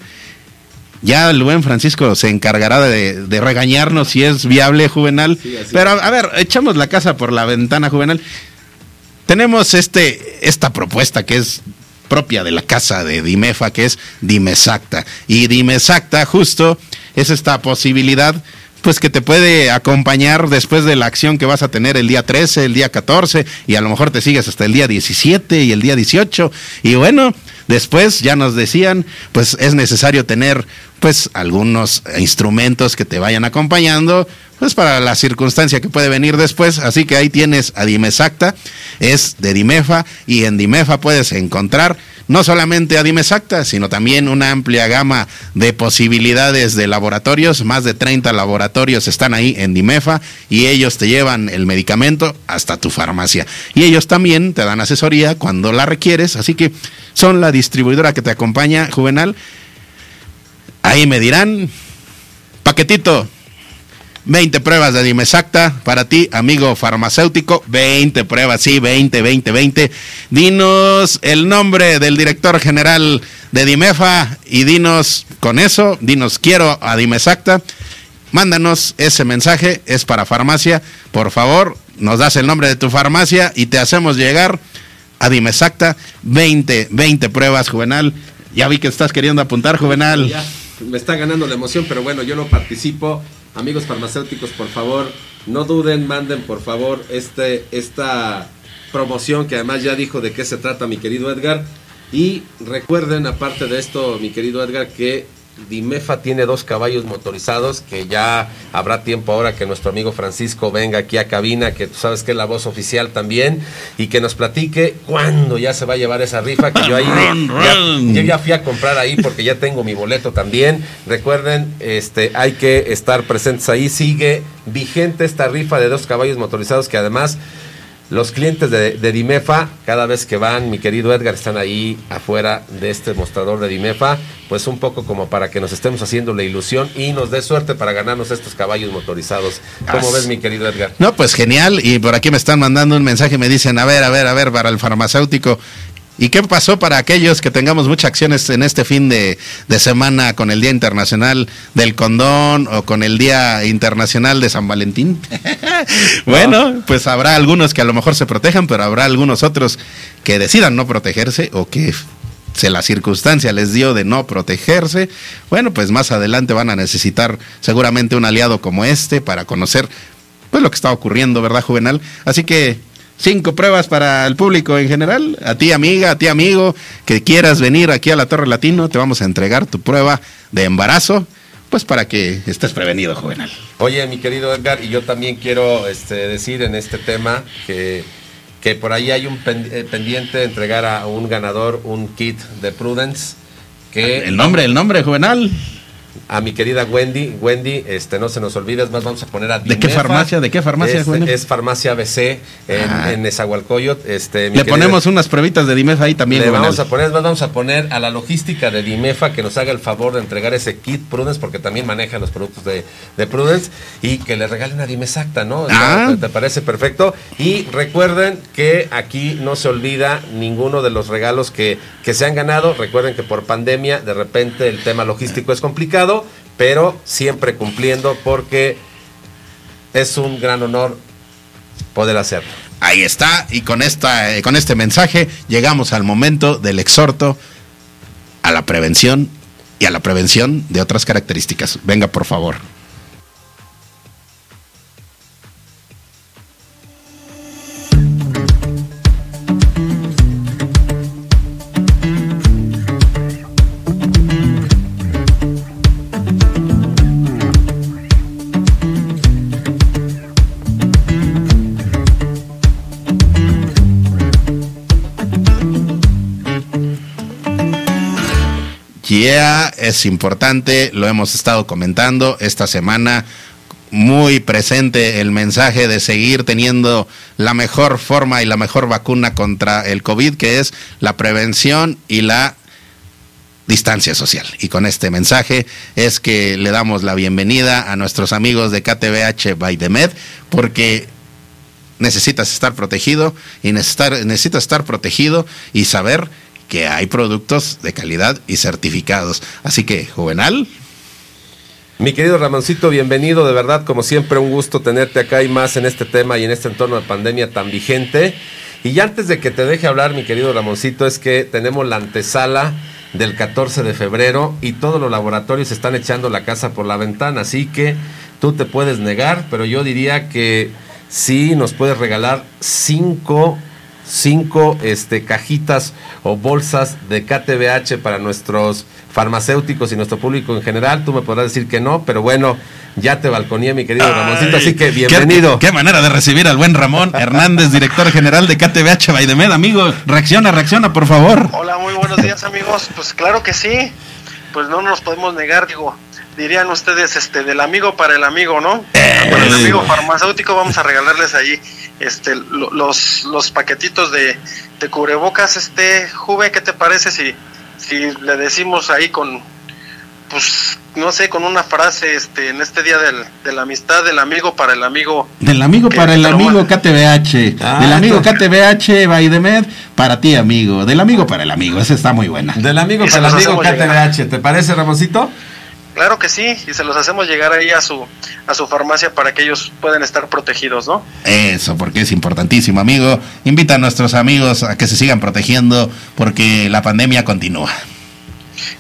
Ya el buen Francisco se encargará de, regañarnos si es viable, Juvenal. Pero a ver, echamos la casa por la ventana, Juvenal. Tenemos este, esta propuesta que es propia de la casa de Dimefa, que es Dimesacta. Y Dimesacta justo es esta posibilidad pues que te puede acompañar después de la acción que vas a tener el día 13, el día 14 y a lo mejor te sigues hasta el día 17 y el día 18 y bueno, después ya nos decían, pues es necesario tener pues algunos instrumentos que te vayan acompañando pues para la circunstancia que puede venir después, así que ahí tienes a Dimesacta, es de Dimefa y en Dimefa puedes encontrar no solamente a Dimesacta, sino también una amplia gama de posibilidades de laboratorios. Más de 30 laboratorios están ahí en Dimefa y ellos te llevan el medicamento hasta tu farmacia. Y ellos también te dan asesoría cuando la requieres, así que son la distribuidora que te acompaña, Juvenal. Ahí me dirán, paquetito, 20 pruebas de Dimesacta para ti, amigo farmacéutico. 20 pruebas, sí, 20, 20, 20. Dinos el nombre del director general de Dimefa y dinos con eso, dinos quiero a Dimesacta. Mándanos ese mensaje, es para farmacia. Por favor, nos das el nombre de tu farmacia y te hacemos llegar a Dimesacta 20, 20 pruebas, Juvenal. Ya vi que estás queriendo apuntar, Juvenal. Me está ganando la emoción, pero bueno, yo no participo amigos farmacéuticos, por favor, no duden, manden por favor este, esta promoción que además ya dijo de qué se trata mi querido Edgar. Y recuerden, aparte de esto, mi querido Edgar, que Dimefa tiene dos caballos motorizados que ya habrá tiempo ahora que nuestro amigo Francisco venga aquí a cabina, que tú sabes que es la voz oficial también, y que nos platique cuándo ya se va a llevar esa rifa, que yo ahí ya, yo ya fui a comprar ahí porque ya tengo mi boleto también. Recuerden, este, hay que estar presentes ahí. Sigue vigente esta rifa de dos caballos motorizados que además los clientes de, de, Dimefa, cada vez que van, mi querido Edgar, están ahí afuera de este mostrador de Dimefa, pues un poco como para que nos estemos haciendo la ilusión y nos dé suerte para ganarnos estos caballos motorizados. ¿Cómo As- ves, mi querido Edgar? No, pues genial. Y por aquí me están mandando un mensaje, me dicen, a ver, a ver, a ver, para el farmacéutico. ¿Y qué pasó para aquellos que tengamos muchas acciones en este fin de, de semana con el Día Internacional del Condón o con el Día Internacional de San Valentín? bueno, pues habrá algunos que a lo mejor se protejan, pero habrá algunos otros que decidan no protegerse o que se la circunstancia les dio de no protegerse, bueno, pues más adelante van a necesitar seguramente un aliado como este para conocer pues lo que está ocurriendo, ¿verdad, Juvenal? Así que cinco pruebas para el público en general, a ti amiga, a ti amigo, que quieras venir aquí a la Torre Latino, te vamos a entregar tu prueba de embarazo, pues para que estés prevenido, Juvenal. Oye, mi querido Edgar, y yo también quiero este, decir en este tema que, que por ahí hay un eh, pendiente de entregar a un ganador un kit de Prudence. Que El nombre, el nombre, Juvenal. A mi querida Wendy, Wendy, este no se nos olvide, es más, vamos a poner a ¿De qué farmacia? ¿De qué farmacia, es, Wendy? es farmacia ABC en, Ah. en. Este, mi Le querida- ponemos unas pruebitas de Dimefa ahí también, le Juvenal. vamos a poner, más, vamos a poner a la logística de Dimefa que nos haga el favor de entregar ese kit Prudence, porque también maneja los productos de, de Prudence, y que le regalen a Dimesacta, ¿no? Ah. ¿Te, te parece perfecto? Y recuerden que aquí no se olvida ninguno de los regalos que, que se han ganado. Recuerden que por pandemia, de repente el tema logístico es complicado, pero siempre cumpliendo porque es un gran honor poder hacerlo. Ahí está, y con, esta, eh, con este mensaje llegamos al momento del exhorto a la prevención y a la prevención de otras características. Venga, por favor. Es importante, lo hemos estado comentando esta semana, muy presente el mensaje de seguir teniendo la mejor forma y la mejor vacuna contra el COVID, que es la prevención y la distancia social. Y con este mensaje es que le damos la bienvenida a nuestros amigos de KTBH by porque necesitas estar protegido y necesitas estar protegido y saber que hay productos de calidad y certificados. Así que, Juvenal, Mi querido Ramoncito, bienvenido, de verdad, como siempre, un gusto tenerte acá y más en este tema y en este entorno de pandemia tan vigente. Y ya antes de que te deje hablar, mi querido Ramoncito, es que tenemos la antesala del 14 de febrero y todos los laboratorios están echando la casa por la ventana, así que tú te puedes negar, pero yo diría que sí nos puedes regalar cinco cinco este, cajitas o bolsas de KTBH para nuestros farmacéuticos y nuestro público en general. Tú me podrás decir que no, pero bueno, ya te balconé, mi querido Ramoncito, así que bienvenido. Qué, qué manera de recibir al buen Ramón Hernández, director general de KTBH Baidemed. Amigo, reacciona, reacciona, por favor. Hola, muy buenos días amigos. Pues claro que sí. Pues no nos podemos negar, digo, dirían ustedes, este, del amigo para el amigo, ¿no? Para el amigo farmacéutico vamos a regalarles ahí, este, lo- los, los paquetitos de, de cubrebocas, este, Juve, ¿qué te parece si, si le decimos ahí con, pues, no sé, con una frase, este, en este día del, de la amistad, del amigo para el amigo, Del amigo Que para el amigo. KTBH. Ah, del amigo KTBH Baidemed, para ti, amigo. Del amigo para el amigo. Esa está muy buena. Del amigo para el amigo KTBH, ¿te parece, Ramoncito? Claro que sí, y se los hacemos llegar ahí a su a su farmacia para que ellos puedan estar protegidos, ¿no? Eso, porque es importantísimo, amigo. Invita a nuestros amigos a que se sigan protegiendo porque la pandemia continúa.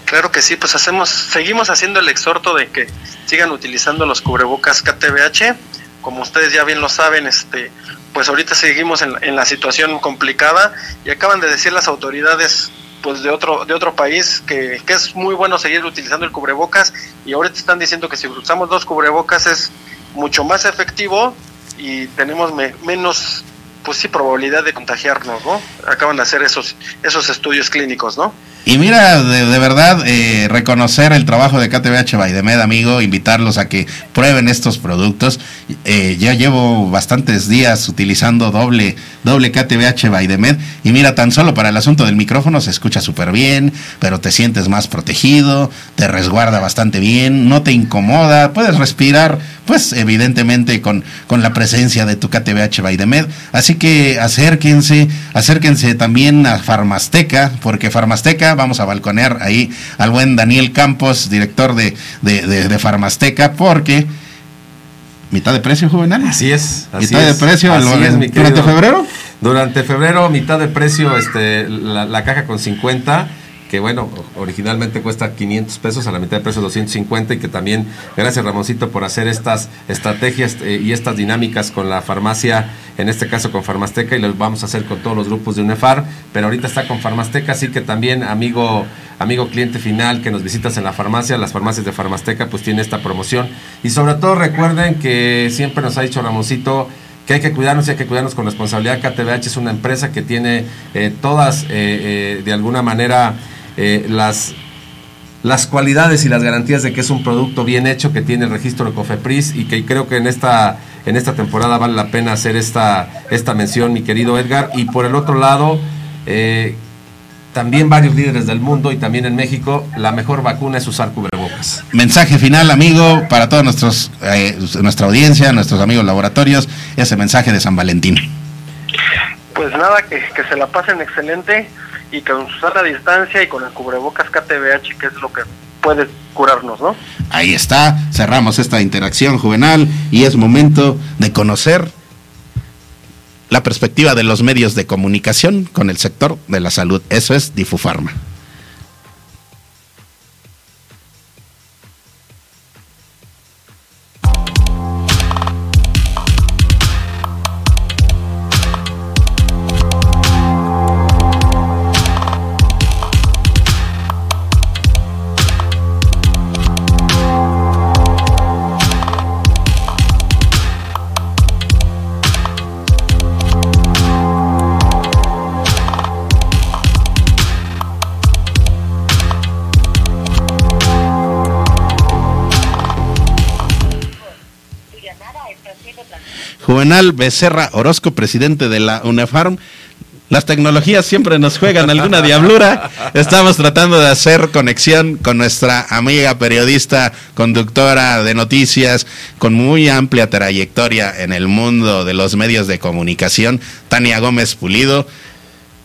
Claro que sí, pues hacemos seguimos haciendo el exhorto de que sigan utilizando los cubrebocas KTBH, como ustedes ya bien lo saben, este pues ahorita seguimos en, en la situación complicada y acaban de decir las autoridades pues de otro de otro país que, que es muy bueno seguir utilizando el cubrebocas y ahorita están diciendo que si usamos dos cubrebocas es mucho más efectivo y tenemos me- menos pues sí probabilidad de contagiarnos, ¿no? Acaban de hacer esos esos estudios clínicos, ¿no? Y mira, de, verdad, eh, reconocer el trabajo de KTBH Baidemed, amigo, invitarlos a que prueben estos productos. Eh, ya llevo bastantes días utilizando doble, doble KTBH Baidemed. Y mira, tan solo para el asunto del micrófono se escucha súper bien, pero te sientes más protegido, te resguarda bastante bien, no te incomoda, puedes respirar, pues evidentemente con, con la presencia de tu KTBH Baidemed. Así que acérquense, acérquense también a Farmasteca, porque Farmasteca vamos a balconear ahí al buen Daniel Campos, director de, de, Farmasteca, porque mitad de precio, Juvenal. Así es. mitad de precio durante febrero. Durante febrero, mitad de precio, este, la, la caja con 50 que bueno, originalmente cuesta 500 pesos, a la mitad de precio 250 y que también, gracias Ramoncito por hacer estas estrategias eh, y estas dinámicas con la farmacia, en este caso con Farmasteca y lo vamos a hacer con todos los grupos de UNEFAR, pero ahorita está con Farmasteca, así que también amigo, amigo cliente final que nos visitas en la farmacia, las farmacias de Farmasteca pues tiene esta promoción y sobre todo recuerden que siempre nos ha dicho Ramoncito, que hay que cuidarnos y hay que cuidarnos con responsabilidad. KTBH es una empresa que tiene eh, todas, eh, de alguna manera, eh, las, las cualidades y las garantías de que es un producto bien hecho, que tiene el registro de Cofepris y que creo que en esta, en esta temporada vale la pena hacer esta, esta mención, mi querido Edgar. Y por el otro lado, eh, también varios líderes del mundo y también en México, la mejor vacuna es usar cubrebocas. Mensaje final, amigo, para toda nuestros, eh, nuestra audiencia, nuestros amigos laboratorios, ese mensaje de San Valentín. Pues nada, que, que se la pasen excelente y con usar la distancia y con el cubrebocas KTBH, que es lo que puede curarnos, ¿no? Ahí está, cerramos esta interacción juvenal y es momento de conocer la perspectiva de los medios de comunicación con el sector de la salud. Eso es Difufarma. Becerra Orozco, presidente de la UNEFARM. Las tecnologías siempre nos juegan alguna diablura. Estamos tratando de hacer conexión con nuestra amiga periodista, conductora de noticias, con muy amplia trayectoria en el mundo de los medios de comunicación, Tania Gómez Pulido.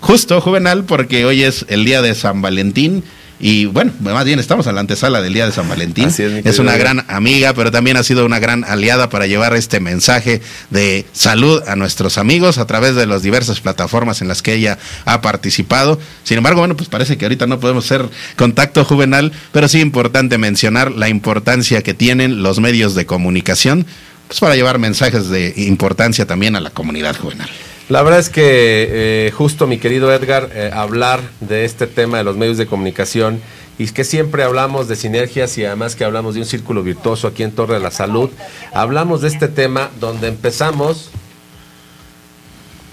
Justo, Juvenal, porque hoy es el día de San Valentín y bueno, más bien estamos a la antesala del Día de San Valentín. es, una gran amiga, pero también ha sido una gran aliada para llevar este mensaje de salud a nuestros amigos a través de las diversas plataformas en las que ella ha participado. Sin embargo, bueno, pues parece que ahorita no podemos hacer contacto juvenal, pero sí importante mencionar la importancia que tienen los medios de comunicación pues para llevar mensajes de importancia también a la comunidad juvenil. La verdad es que eh, justo mi querido Edgar, eh, hablar de este tema de los medios de comunicación y que siempre hablamos de sinergias y además que hablamos de un círculo virtuoso aquí en Torre de la Salud, hablamos de este tema donde empezamos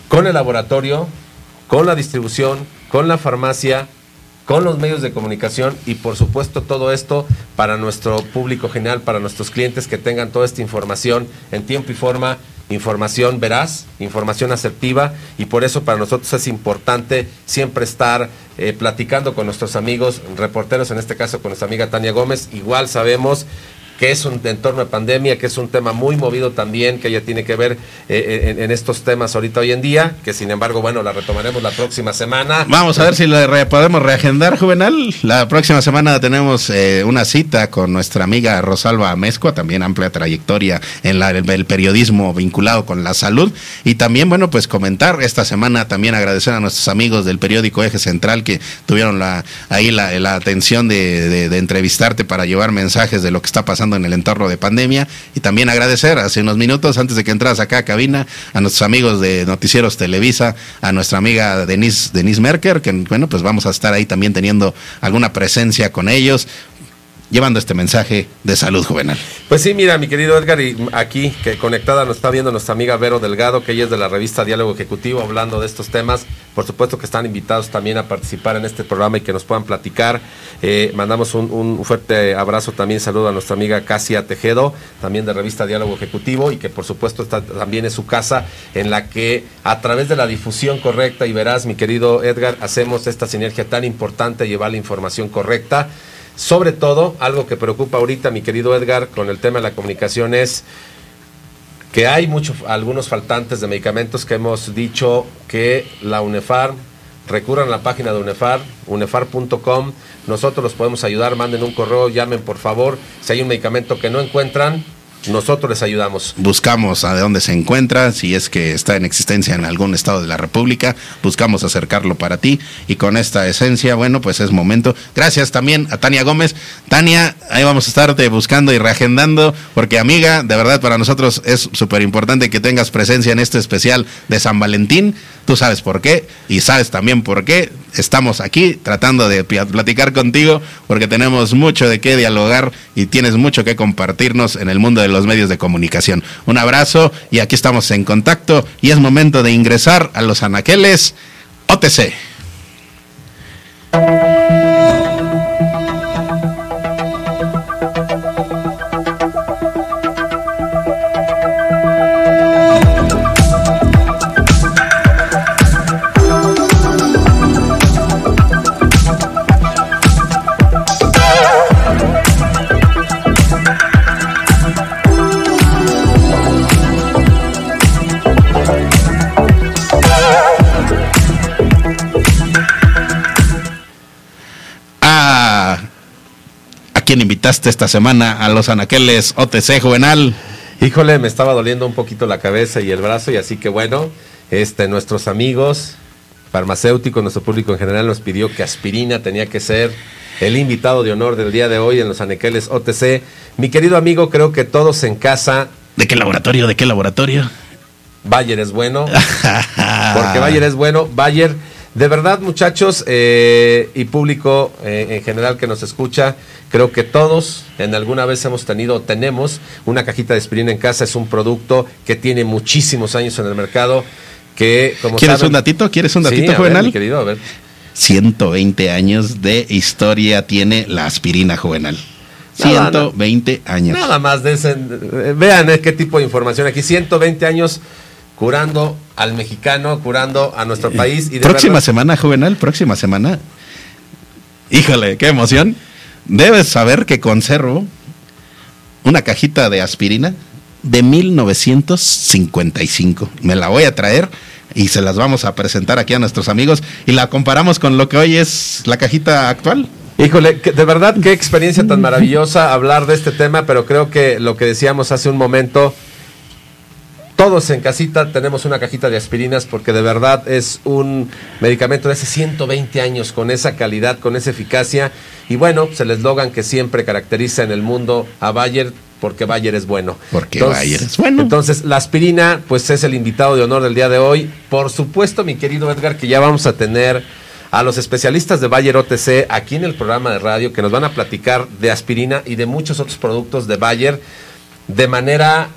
con el laboratorio, con la distribución, con la farmacia, con los medios de comunicación y por supuesto todo esto para nuestro público general, para nuestros clientes que tengan toda esta información en tiempo y forma información veraz, información asertiva y por eso para nosotros es importante siempre estar eh, platicando con nuestros amigos reporteros, en este caso con nuestra amiga Tania Gómez. Igual sabemos que es un entorno de pandemia, que es un tema muy movido también, que ella tiene que ver eh, en, estos temas ahorita hoy en día, que sin embargo, bueno, la retomaremos la próxima semana. Vamos a ver si la podemos reagendar, Juvenal. La próxima semana tenemos eh, una cita con nuestra amiga Rosalba Mezcua, también amplia trayectoria en la, el, periodismo vinculado con la salud. Y también, bueno, pues comentar esta semana, también agradecer a nuestros amigos del periódico Eje Central que tuvieron la, ahí la, atención de entrevistarte para llevar mensajes de lo que está pasando en el entorno de pandemia. Y también agradecer hace unos minutos, antes de que entras acá a cabina, a nuestros amigos de Noticieros Televisa, a nuestra amiga Denise, Denise Merker, que bueno, pues vamos a estar ahí también teniendo alguna presencia con ellos llevando este mensaje de salud juvenal. Pues sí, mira, mi querido Edgar, y aquí que conectada nos está viendo nuestra amiga Vero Delgado, que ella es de la revista Diálogo Ejecutivo, hablando de estos temas. Por supuesto que están invitados también a participar en este programa y que nos puedan platicar. Eh, mandamos un, fuerte abrazo también, saludo a nuestra amiga Casia Tejedo, también de revista Diálogo Ejecutivo, y que por supuesto también es su casa en la que a través de la difusión correcta, y verás, mi querido Edgar, hacemos esta sinergia tan importante, llevar la información correcta. Sobre todo, algo que preocupa ahorita, mi querido Edgar, con el tema de la comunicación es que hay muchos, algunos faltantes de medicamentos que hemos dicho que la UNEFAR recurran a la página de UNEFAR, unefar.com. Nosotros los podemos ayudar, manden un correo, llamen por favor. Si hay un medicamento que no encuentran, nosotros les ayudamos. Buscamos a dónde se encuentra, si es que está en existencia en algún estado de la República, buscamos acercarlo para ti y con esta esencia, bueno, pues es momento. Gracias también a Tania Gómez. Tania, ahí vamos a estarte buscando y reagendando, porque amiga, de verdad para nosotros es súper importante que tengas presencia en este especial de San Valentín. Tú sabes por qué y sabes también por qué estamos aquí tratando de platicar contigo porque tenemos mucho de qué dialogar y tienes mucho que compartirnos en el mundo de los medios de comunicación. Un abrazo y aquí estamos en contacto y es momento de ingresar a los anaqueles OTC. Invitaste esta semana a los anaqueles OTC Juvenal? Híjole, me estaba doliendo un poquito la cabeza y el brazo y así que bueno, este, nuestros amigos farmacéuticos, nuestro público en general nos pidió que aspirina tenía que ser el invitado de honor del día de hoy en los anaqueles OTC. Mi querido amigo, creo que todos en casa. ¿De qué laboratorio? ¿De qué laboratorio? Bayer es bueno. porque Bayer es bueno. Bayer de verdad, muchachos eh, y público eh, en general que nos escucha, creo que todos en alguna vez hemos tenido, tenemos una cajita de aspirina en casa. Es un producto que tiene muchísimos años en el mercado. Que, como ¿Quieres un datito? ¿Quieres un datito, juvenal? querido, a ver. 120 años de historia tiene la aspirina juvenal. 120 años. Nada más de ese. Vean eh, qué tipo de información aquí. 120 años curando al mexicano, curando a nuestro país. Y próxima semana, Juvenal, próxima semana. Híjole, qué emoción. Debes saber que conservo una cajita de aspirina de 1955. Me la voy a traer y se las vamos a presentar aquí a nuestros amigos y la comparamos con lo que hoy es la cajita actual. Híjole, de verdad qué experiencia tan maravillosa hablar de este tema, pero creo que lo que decíamos hace un momento, todos en casita tenemos una cajita de aspirinas porque de verdad es un medicamento de hace 120 años con esa calidad, con esa eficacia. Y bueno, se les eslogan que siempre caracteriza en el mundo a Bayer porque Bayer es bueno. Porque Bayer es bueno. Entonces, la aspirina, pues es el invitado de honor del día de hoy. Por supuesto, mi querido Edgar, que ya vamos a tener a los especialistas de Bayer OTC aquí en el programa de radio que nos van a platicar de aspirina y de muchos otros productos de Bayer de manera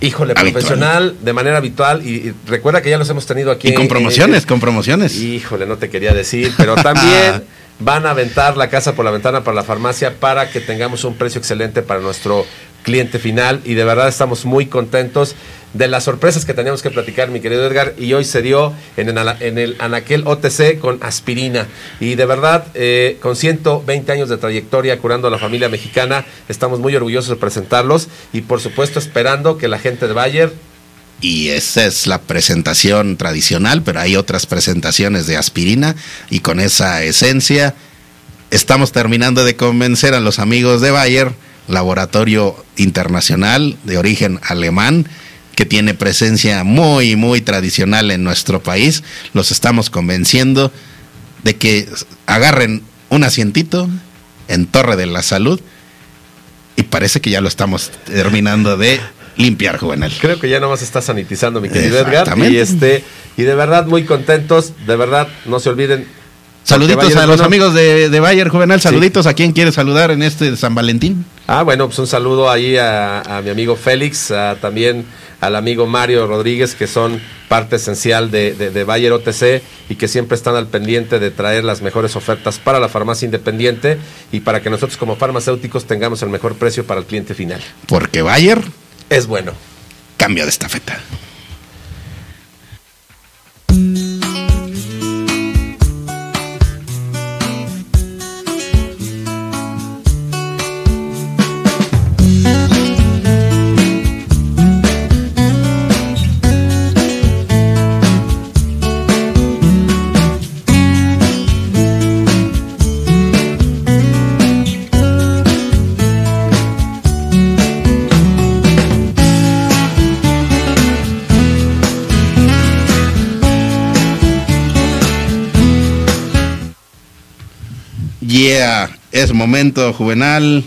Híjole, profesional, de manera habitual. Y, recuerda que ya los hemos tenido aquí. Y con promociones, con promociones. Híjole, no te quería decir, pero también van a aventar la casa por la ventana para la farmacia para que tengamos un precio excelente para nuestro cliente final. Y de verdad estamos muy contentos de las sorpresas que teníamos que platicar, mi querido Edgar, y hoy se dio en el, Anaquel OTC con aspirina. Y de verdad, eh, con 120 años de trayectoria curando a la familia mexicana, estamos muy orgullosos de presentarlos y por supuesto esperando que la gente de Bayer y esa es la presentación tradicional, pero hay otras presentaciones de aspirina y con esa esencia estamos terminando de convencer a los amigos de Bayer, laboratorio internacional de origen alemán, que tiene presencia muy, muy tradicional en nuestro país, los estamos convenciendo de que agarren un asientito en Torre de la Salud y parece que ya lo estamos terminando de limpiar, Juvenal. Creo que ya nomás está sanitizando, mi querido Edgar. Y, este, y de verdad muy contentos, de verdad, no se olviden, Saluditos a los amigos de, de Bayer Juvenal, Sí. saluditos a quien quiere saludar en este San Valentín. Ah, bueno, pues un saludo ahí a, a mi amigo Félix, a- también al amigo Mario Rodríguez, que son parte esencial de, de, de Bayer OTC y que siempre están al pendiente de traer las mejores ofertas para la farmacia independiente y para que nosotros como farmacéuticos tengamos el mejor precio para el cliente final. Porque Bayer Es bueno. cambia de estafeta. Es momento juvenal.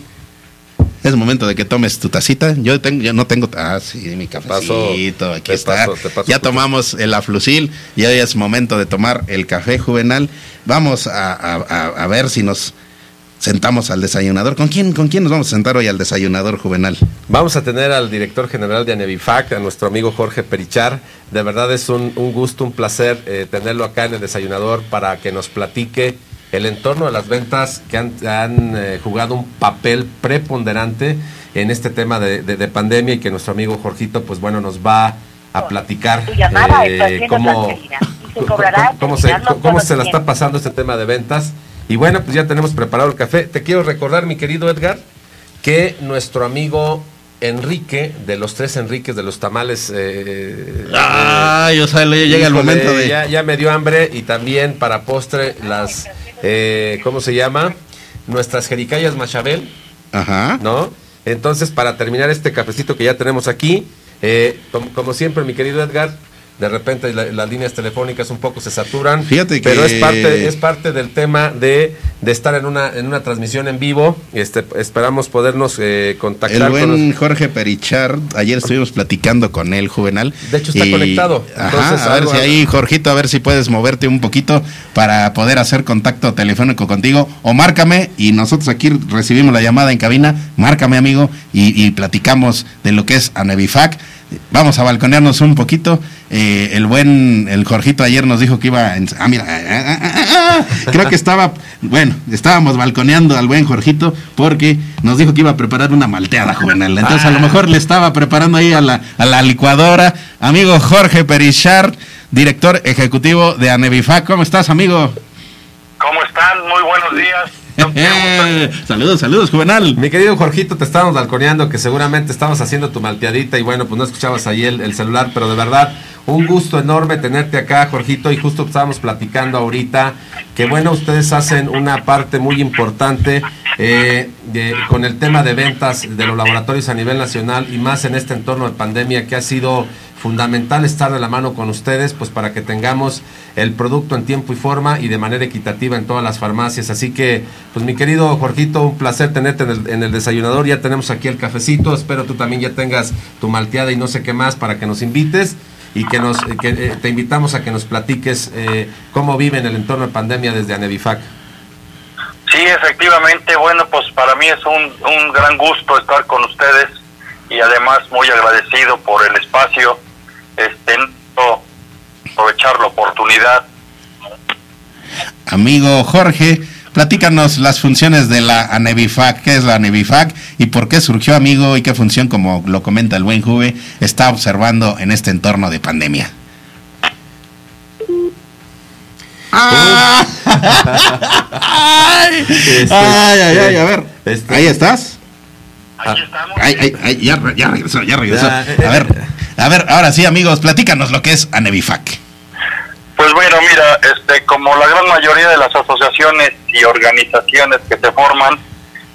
Es momento de que tomes tu tacita. Yo tengo, yo no tengo, ah, sí, mi cafecito, aquí está. paso, te paso ya tomamos el aflusil y hoy es momento de tomar el café juvenal. Vamos a, a- a- a ver si nos sentamos al desayunador. ¿Con quién, ¿Con quién nos vamos a sentar hoy al desayunador juvenal? Vamos a tener al director general de Anevifac, a nuestro amigo Jorge Perichar. De verdad es un, un gusto, un placer eh, tenerlo acá en el desayunador para que nos platique el entorno de las ventas que han, han, eh, jugado un papel preponderante en este tema de, de- de pandemia y que nuestro amigo Jorgito, pues bueno, nos va a platicar Tu llamada está eh, cómo, se cómo- cobrará al cómo se, cómo la está pasando este tema de ventas. Y bueno, pues ya tenemos preparado el café. Te quiero recordar, mi querido Edgar, que nuestro amigo Enrique, de los tres Enriques de los tamales. eh, Ay, o sea, le llega el momento de. Ya, ya me dio hambre y también para postre las. Eh, ¿Cómo se llama? Nuestras jericayas machabel, Ajá. ¿no? Entonces, para terminar este cafecito que ya tenemos aquí, eh, como, como siempre, mi querido Edgar. De repente la- las líneas telefónicas un poco se saturan. Fíjate Pero que- es parte, es parte del tema de, de estar en una, en una transmisión en vivo. Este, esperamos podernos eh, contactar El con los- buen Jorge Perichard, ayer estuvimos platicando con él, Juvenal. De hecho, está conectado. Ajá, a ver si ahí, Jorgito, a ver si puedes moverte un poquito para poder hacer contacto telefónico contigo. O márcame y nosotros aquí recibimos la llamada en cabina. Márcame, amigo, y, y platicamos de lo que es Anevifac. Vamos a balconearnos un poquito. Eh, el buen, el Jorgito ayer nos dijo que iba. En, ah, mira, ah, ah, ah, creo que estaba. Bueno, estábamos balconeando al buen Jorgito porque nos dijo que iba a preparar una malteada juvenal. Entonces, a lo mejor le estaba preparando ahí a la, a la licuadora. Amigo Jorge Perichard, director ejecutivo de Anevifac. ¿Cómo estás, amigo? ¿Cómo están? Muy buenos días. saludos, saludos, juvenal. Mi querido Jorgito, te estábamos balconeando que seguramente estabas haciendo tu malteadita y bueno, pues no escuchabas ahí el, el celular, pero de verdad, un gusto enorme tenerte acá, Jorgito, y justo estábamos platicando ahorita que bueno, ustedes hacen una parte muy importante eh, con el tema de ventas de los laboratorios a nivel nacional y más en este entorno de pandemia que ha sido fundamental estar de la mano con ustedes, pues para que tengamos el producto en tiempo y forma y de manera equitativa en todas las farmacias. Así que, pues mi querido Jorgito, un placer tenerte en el, en el desayunador. Ya tenemos aquí el cafecito. Espero tú también ya tengas tu malteada y no sé qué más para que nos invites y que nos que, eh, te invitamos a que nos platiques eh, cómo vive en el entorno de pandemia desde Anevifac. Sí, efectivamente, bueno, pues para mí es un, un gran gusto estar con ustedes y además muy agradecido por el espacio, este, no aprovechar la oportunidad. Amigo Jorge, platícanos las funciones de la Anevifac. ¿Qué es la Anevifac y por qué surgió, amigo? ¿Y qué función, como lo comenta el buen Juve, está observando en este entorno de pandemia? ¡Ah! ay, ay, ay, ay, a ver. Este- ¿Ahí estás? Aquí estamos. Ay, ay, ay, ya, ya regresó, ya regresó. Ya, A ver, a ver, ahora sí, amigos, platícanos lo que es Anevifac. Pues bueno, mira, este, como la gran mayoría de las asociaciones y organizaciones que se forman,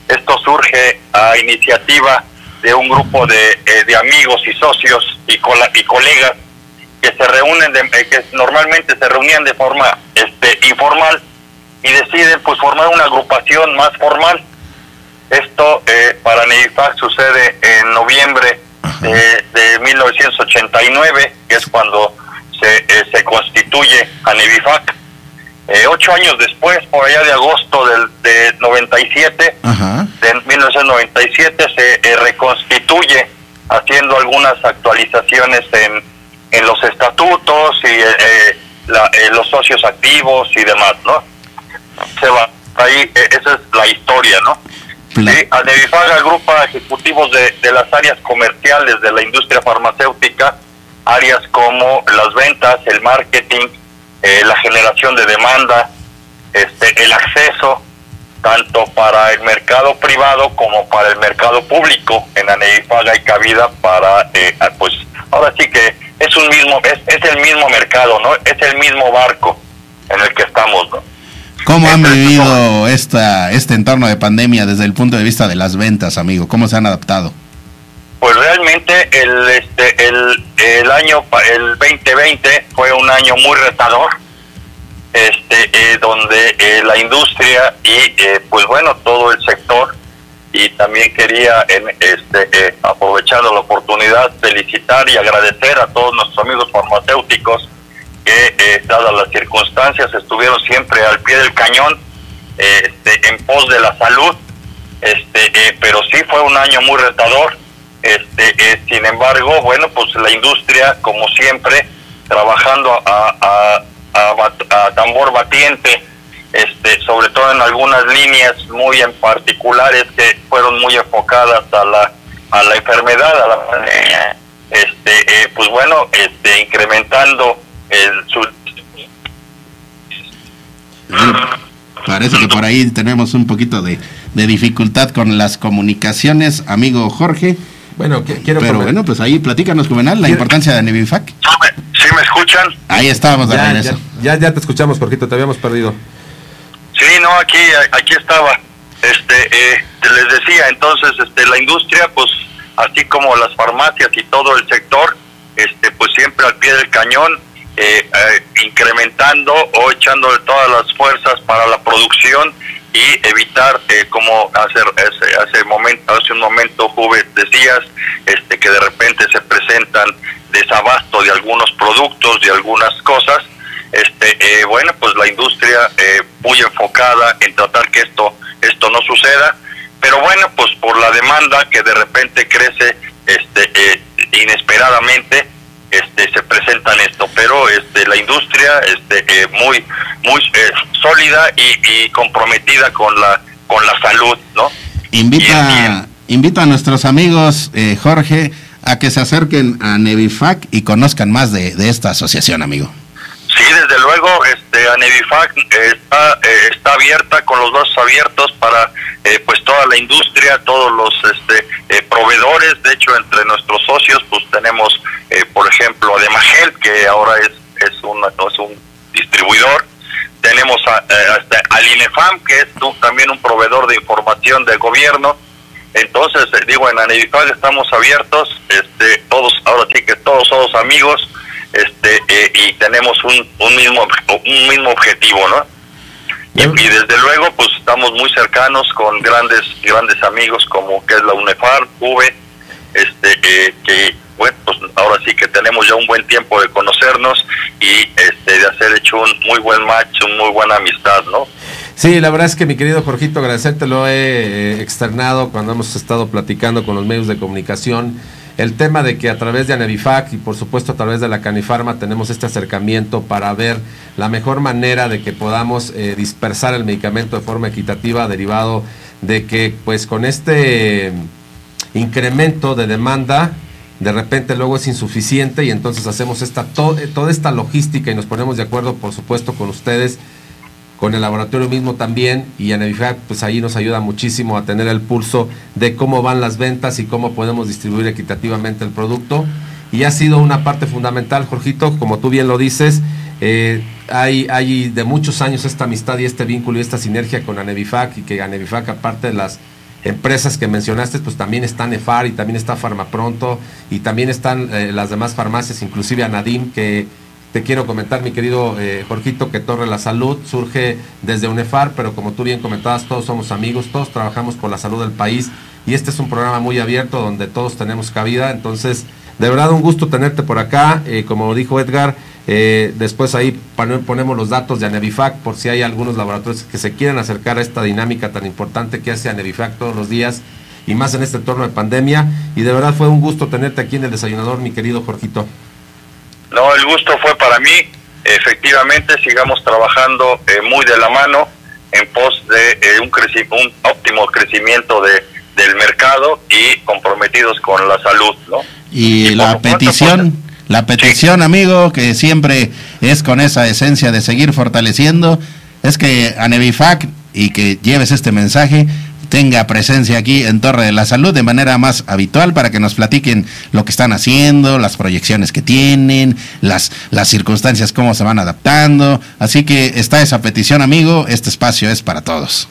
esto surge a iniciativa de un grupo de, eh, de amigos y socios y, cola- y colegas que se reúnen, de- eh, que normalmente se reunían de forma este, informal y deciden pues formar una agrupación más formal. Esto eh, para Nevifac sucede en noviembre de, de 1989, que es cuando se, eh, se constituye a Nevifac. Eh, ocho años después, por allá de agosto del de 97, Ajá. de 1997, se eh, reconstituye haciendo algunas actualizaciones en, en los estatutos y eh, la- eh, los socios activos y demás, ¿no? Se va ahí, esa es la historia, ¿no? Sí, Anevifag agrupa ejecutivos de, de las áreas comerciales de la industria farmacéutica, áreas como las ventas, el marketing, eh, la generación de demanda, este, el acceso, tanto para el mercado privado como para el mercado público. En Anevifag hay cabida para, eh, pues, ahora sí que es un mismo, es, es el mismo mercado, ¿no? Es el mismo barco en el que estamos, ¿no? ¿Cómo han vivido esta, este entorno de pandemia desde el punto de vista de las ventas, amigo? ¿Cómo se han adaptado? Pues realmente el este el, el año el 2020 fue un año muy retador, este eh, donde eh, la industria y eh, pues bueno todo el sector y también quería en, este eh, aprovechando la oportunidad felicitar y agradecer a todos nuestros amigos farmacéuticos que eh, dadas las circunstancias estuvieron siempre al pie del cañón eh, este, en pos de la salud este eh, pero sí fue un año muy retador este eh, sin embargo bueno pues la industria como siempre trabajando a, a, a a tambor batiente este sobre todo en algunas líneas muy en particulares que fueron muy enfocadas a la a la enfermedad a la pandemia este eh, pues bueno este incrementando el su Parece que por ahí tenemos un poquito de, de dificultad con las comunicaciones, amigo Jorge. Bueno, que- quiero Pero bueno, pues ahí platícanos, Juvenal, la importancia de Anebifac. ¿Sí me, sí me escuchan? Ahí estábamos de ya, regreso. ya, ya, ya te escuchamos, Jorgito, te habíamos perdido. Sí, no, aquí, aquí estaba. Este, eh, te les decía, entonces, este, la industria, pues, así como las farmacias y todo el sector, este, pues siempre al pie del cañón, eh, eh, incrementando o echándole todas las fuerzas para la producción y evitar, eh, como hace, hace, momento, hace un momento, Juve, decías, este, que de repente se presentan desabasto de algunos productos, de algunas cosas, este eh, bueno pues la industria eh, muy enfocada en tratar que esto esto no suceda pero bueno pues por la demanda que de repente crece este eh, inesperadamente este se presentan esto pero este la industria este eh, muy muy eh, sólida y, y comprometida con la con la salud no Invita, invita a nuestros amigos, eh, Jorge, a que se acerquen a Nevifac y conozcan más de, de esta asociación, amigo. Sí, desde luego, este, Anevifac eh, está, eh, está abierta, con los brazos abiertos para eh, pues toda la industria, todos los este, eh, proveedores. De hecho, entre nuestros socios, pues tenemos, eh, por ejemplo, Ademagel, que ahora es, es, una- es un distribuidor. Tenemos a, hasta al INEFAM, que es también un proveedor de información del gobierno. Entonces, digo, en Anevifac estamos abiertos, este, todos, ahora sí que todos somos amigos, este, eh, y tenemos un, un mismo un mismo objetivo, ¿no? Y, y desde luego, pues estamos muy cercanos con grandes grandes amigos como que es la UNEFAR, V, este, eh, que bueno, pues ahora sí que tenemos ya un buen tiempo de conocernos y este, de hacer hecho un muy buen match, una muy buena amistad, ¿no? Sí, la verdad es que mi querido Jorgito, agradecerte, lo he eh, externado cuando hemos estado platicando con los medios de comunicación. El tema de que a través de Anevifac y por supuesto a través de la Canifarma tenemos este acercamiento para ver la mejor manera de que podamos eh, dispersar el medicamento de forma equitativa derivado de que pues con este incremento de demanda de repente luego es insuficiente y entonces hacemos esta to- toda esta logística y nos ponemos de acuerdo por supuesto con ustedes con el laboratorio mismo también y Anevifac pues ahí nos ayuda muchísimo a tener el pulso de cómo van las ventas y cómo podemos distribuir equitativamente el producto. Y ha sido una parte fundamental Jorgito como tú bien lo dices eh, hay, hay de muchos años esta amistad y este vínculo y esta sinergia con Anevifac y que Anevifac aparte de las empresas que mencionaste, pues también está Nefar y también está Farmapronto y también están eh, las demás farmacias, inclusive Anadim, que te quiero comentar, mi querido eh, Jorgito, que Torre la Salud surge desde UNEFAR, pero como tú bien comentabas, todos somos amigos, todos trabajamos por la salud del país y este es un programa muy abierto donde todos tenemos cabida, entonces de verdad un gusto tenerte por acá, eh, como dijo Edgar, Eh, después ahí ponemos los datos de Anevifac por si hay algunos laboratorios que se quieran acercar a esta dinámica tan importante que hace Anevifac todos los días y más en este entorno de pandemia. Y de verdad fue un gusto tenerte aquí en el desayunador, mi querido Jorgito. No, el gusto fue para mí. Efectivamente, sigamos trabajando eh, muy de la mano en pos de eh, un, un óptimo crecimiento de, del mercado y comprometidos con la salud, ¿no? Y, la petición, la petición, amigo, que siempre es con esa esencia de seguir fortaleciendo, es que a Nevifac y que lleves este mensaje tenga presencia aquí en Torre de la Salud de manera más habitual para que nos platiquen lo que están haciendo, las proyecciones que tienen, las, las circunstancias, cómo se van adaptando. Así que está esa petición, amigo. Este espacio es para todos.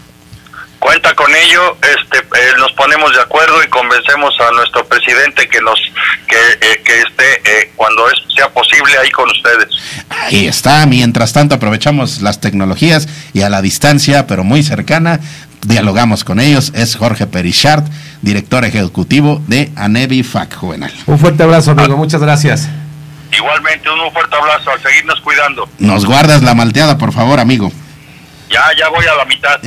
Cuenta con ello, este, eh, nos ponemos de acuerdo y convencemos a nuestro presidente que nos que, eh, que esté eh, cuando es, sea posible ahí con ustedes. Ahí está. Mientras tanto aprovechamos las tecnologías y a la distancia, pero muy cercana, dialogamos con ellos. Es Jorge Perichard, director ejecutivo de Anevi FAC Juvenal. Un fuerte abrazo, amigo. Muchas gracias. Igualmente, un fuerte abrazo. A seguirnos cuidando. Nos guardas la malteada, por favor, amigo. Ya, ya voy a la mitad.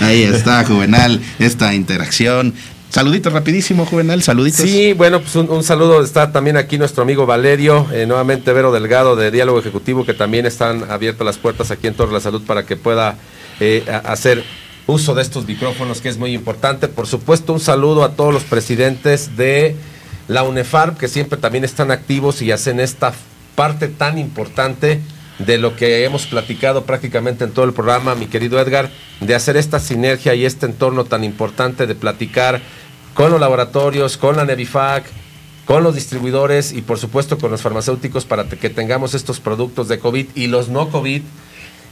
Ahí está, Juvenal, esta interacción. Saluditos rapidísimo, Juvenal, saluditos. Sí, bueno, pues un, saludo. Está también aquí nuestro amigo Valerio, eh, nuevamente Vero Delgado de Diálogo Ejecutivo, que también están abiertas las puertas aquí en Torre de la Salud para que pueda eh, hacer uso de estos micrófonos, que es muy importante. Por supuesto, un saludo a todos los presidentes de la UNEFARM, que siempre también están activos y hacen esta parte tan importante de lo que hemos platicado prácticamente en todo el programa, mi querido Edgar, de hacer esta sinergia y este entorno tan importante de platicar con los laboratorios, con la Nevifac, con los distribuidores y por supuesto con los farmacéuticos para que tengamos estos productos de COVID y los no COVID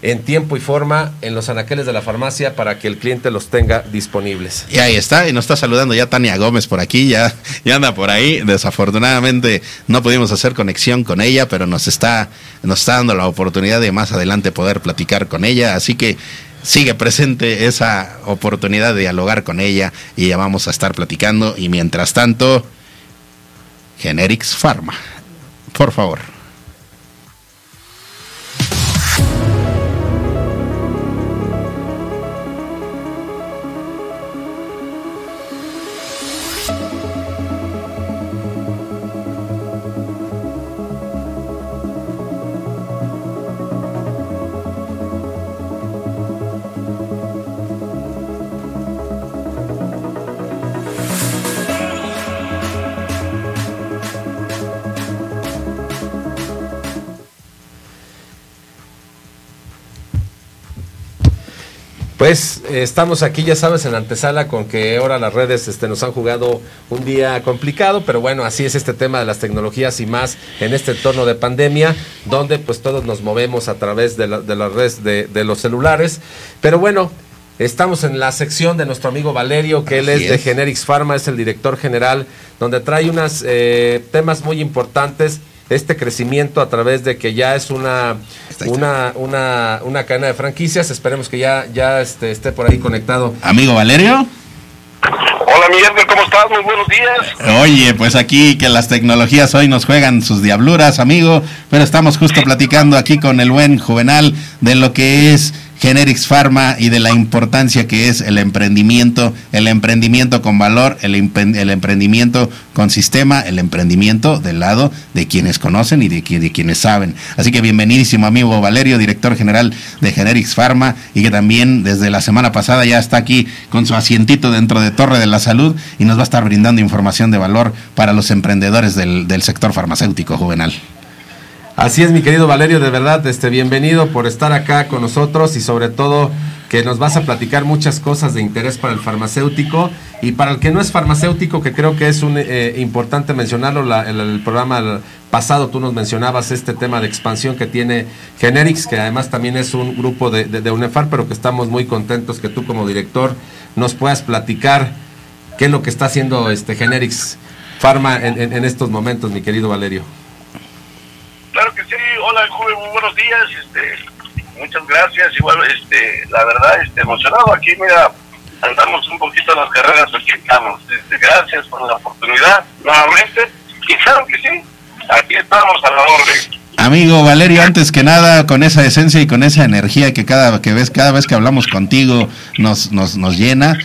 en tiempo y forma en los anaqueles de la farmacia para que el cliente los tenga disponibles. Y ahí está, y nos está saludando ya Tania Gómez por aquí, ya, ya anda por ahí. Desafortunadamente no pudimos hacer conexión con ella, pero nos está, nos está dando la oportunidad de más adelante poder platicar con ella. Así que sigue presente esa oportunidad de dialogar con ella y ya vamos a estar platicando. Y mientras tanto, Generics Pharma, por favor. Pues estamos aquí, ya sabes, en antesala con que ahora las redes este, nos han jugado un día complicado, pero bueno, así es este tema de las tecnologías y más en este entorno de pandemia, donde pues todos nos movemos a través de, la, de las redes de, de, los celulares. Pero bueno, estamos en la sección de nuestro amigo Valerio, que él es, de Generics Pharma, es el director general, donde trae unos eh, temas muy importantes este crecimiento a través de que ya es una, una, una, una cadena de franquicias. Esperemos que ya, ya este, esté por ahí conectado. Amigo Valerio. Hola Miguel, ¿cómo estás? Muy buenos días. Oye, pues aquí que las tecnologías hoy nos juegan sus diabluras, amigo, pero estamos justo platicando aquí con el buen Juvenal de lo que es Generics Pharma y de la importancia que es el emprendimiento, el emprendimiento con valor, el, emprendimiento con sistema, el emprendimiento del lado de quienes conocen y de, de, quienes saben. Así que bienvenidísimo amigo Valerio, director general de Generics Pharma y que también desde la semana pasada ya está aquí con su asientito dentro de Torre de la Salud y nos va a estar brindando información de valor para los emprendedores del, del sector farmacéutico juvenal. Así es, mi querido Valerio, de verdad, este, bienvenido por estar acá con nosotros y sobre todo que nos vas a platicar muchas cosas de interés para el farmacéutico y para el que no es farmacéutico, que creo que es un, eh, importante mencionarlo, el, programa pasado tú nos mencionabas este tema de expansión que tiene Generics, que además también es un grupo de, de, UNEFAR, pero que estamos muy contentos que tú como director nos puedas platicar qué es lo que está haciendo este Generics Pharma en estos momentos, mi querido Valerio. Claro que sí, hola joven, muy buenos días, este, muchas gracias, igual, este, la verdad, este, emocionado aquí, mira, andamos un poquito las carreras, aquí estamos, gracias por la oportunidad, nuevamente, y claro que sí, aquí estamos a la orden. Amigo Valerio, antes que nada, con esa esencia y con esa energía que cada que ves, cada vez que hablamos contigo nos, nos, nos llena.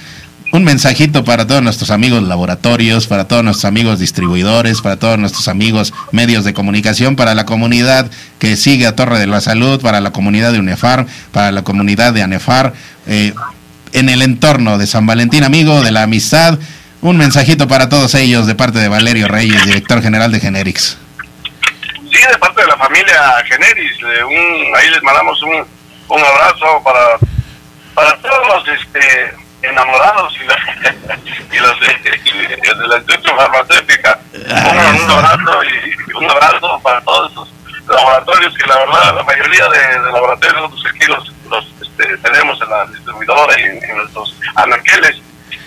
Un mensajito para todos nuestros amigos laboratorios, para todos nuestros amigos distribuidores, para todos nuestros amigos medios de comunicación, para la comunidad que sigue a Torre de la Salud, para la comunidad de UNEFAR, para la comunidad de ANEFAR, eh, en el entorno de San Valentín, amigo de la amistad. Un mensajito para todos ellos de parte de Valerio Reyes, director general de Generics. Sí, de parte de la familia Generis, eh, ahí les mandamos un, un abrazo para, para todos los este, enamorados y, la, y los de, la industria farmacéutica. Un, abrazo y un abrazo para todos esos laboratorios que la verdad la mayoría de, de laboratorios aquí los, los este, tenemos en la distribuidora y en nuestros anaqueles.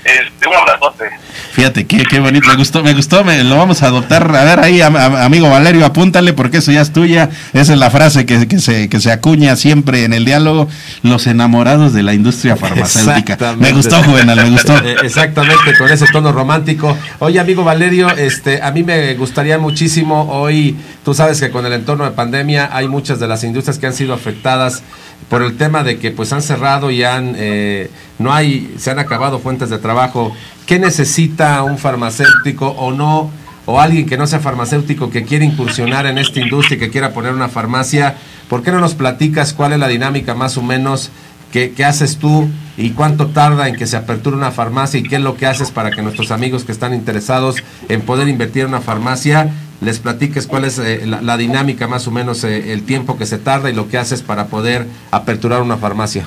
Este, un abrazote. Fíjate, qué, qué bonito, me gustó, me gustó, me, lo vamos a adoptar. A ver ahí, am- amigo Valerio, apúntale porque eso ya es tuya. Esa es la frase que, que se, que se acuña siempre en el diálogo. Los enamorados de la industria farmacéutica. Exactamente. Me gustó, Juvenal, me gustó. Eh, exactamente, con ese tono romántico. Oye, amigo Valerio, este, a mí me gustaría muchísimo hoy, tú sabes que con el entorno de pandemia hay muchas de las industrias que han sido afectadas por el tema de que pues han cerrado y han, eh, no hay, se han acabado fuentes de trabajo. ¿Qué necesita un farmacéutico o no? O alguien que no sea farmacéutico que quiere incursionar en esta industria que quiera poner una farmacia, ¿por qué no nos platicas cuál es la dinámica más o menos ¿Qué, qué haces tú y cuánto tarda en que se aperture una farmacia y qué es lo que haces para que nuestros amigos que están interesados en poder invertir en una farmacia les platiques cuál es eh, la, dinámica más o menos eh, el tiempo que se tarda y lo que haces para poder aperturar una farmacia?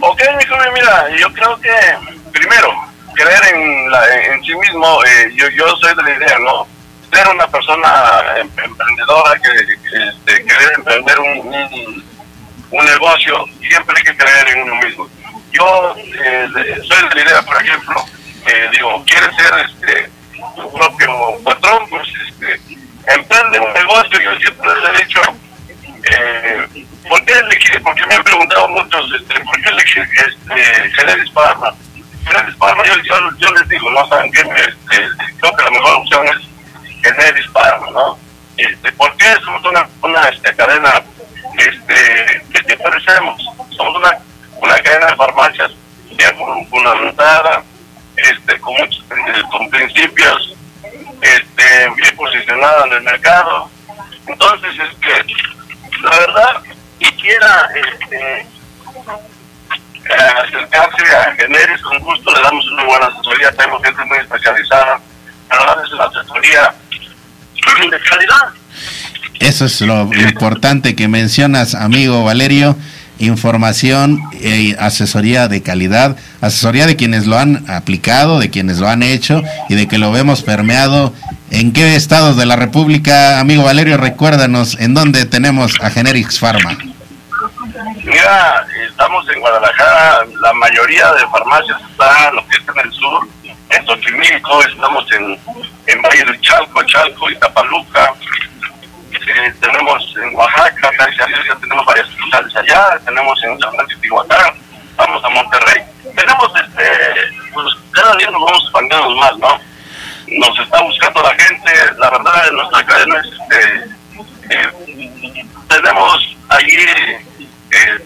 Ok, mira, yo creo que primero, creer en, la, en sí mismo, eh, yo, yo soy de la idea, ¿no? Ser una persona em- emprendedora que, que, este, querer emprender un, un, negocio, siempre hay que creer en uno mismo. Yo eh, soy de la idea, por ejemplo, digo, quieres ser este, tu propio patrón, pues este, emprende un negocio, yo siempre les he dicho, eh, ¿por qué elegir? Porque me han preguntado muchos, este, ¿por qué elegir este, Generis Pharma? Generis Pharma, yo, les digo, ¿no? ¿Saben qué? Este, creo que la mejor opción es Generis Pharma, ¿no? Este, ¿Por qué somos una, una este, cadena este, que te parecemos? Somos una, una cadena de farmacias bien fundamentada, este, con, eh, con principios este, bien posicionada en el mercado. Entonces, es que la verdad, quisiera este, eh, acercarse a Generis con gusto, le damos una buena asesoría, tenemos gente muy especializada, la verdad es una asesoría de calidad. Eso es lo importante que mencionas, amigo Valerio. Información y asesoría de calidad, asesoría de quienes lo han aplicado, de quienes lo han hecho y de que lo vemos permeado. ¿En qué estados de la República, amigo Valerio? Recuérdanos en dónde tenemos a Generics Pharma. Mira, estamos en Guadalajara, la mayoría de farmacias están lo que está en el sur, en Xochimilco, estamos en, en Valle del Chalco, Chalco y Tapaluca, eh, tenemos en Oaxaca, tenemos varias sucursales allá, tenemos en San Francisco Tihuacán, vamos a Monterrey, tenemos este, pues cada día nos vamos expandiendo más, ¿no? Nos está buscando la gente, la verdad, en nuestra cadena es este, eh, tenemos allí eh,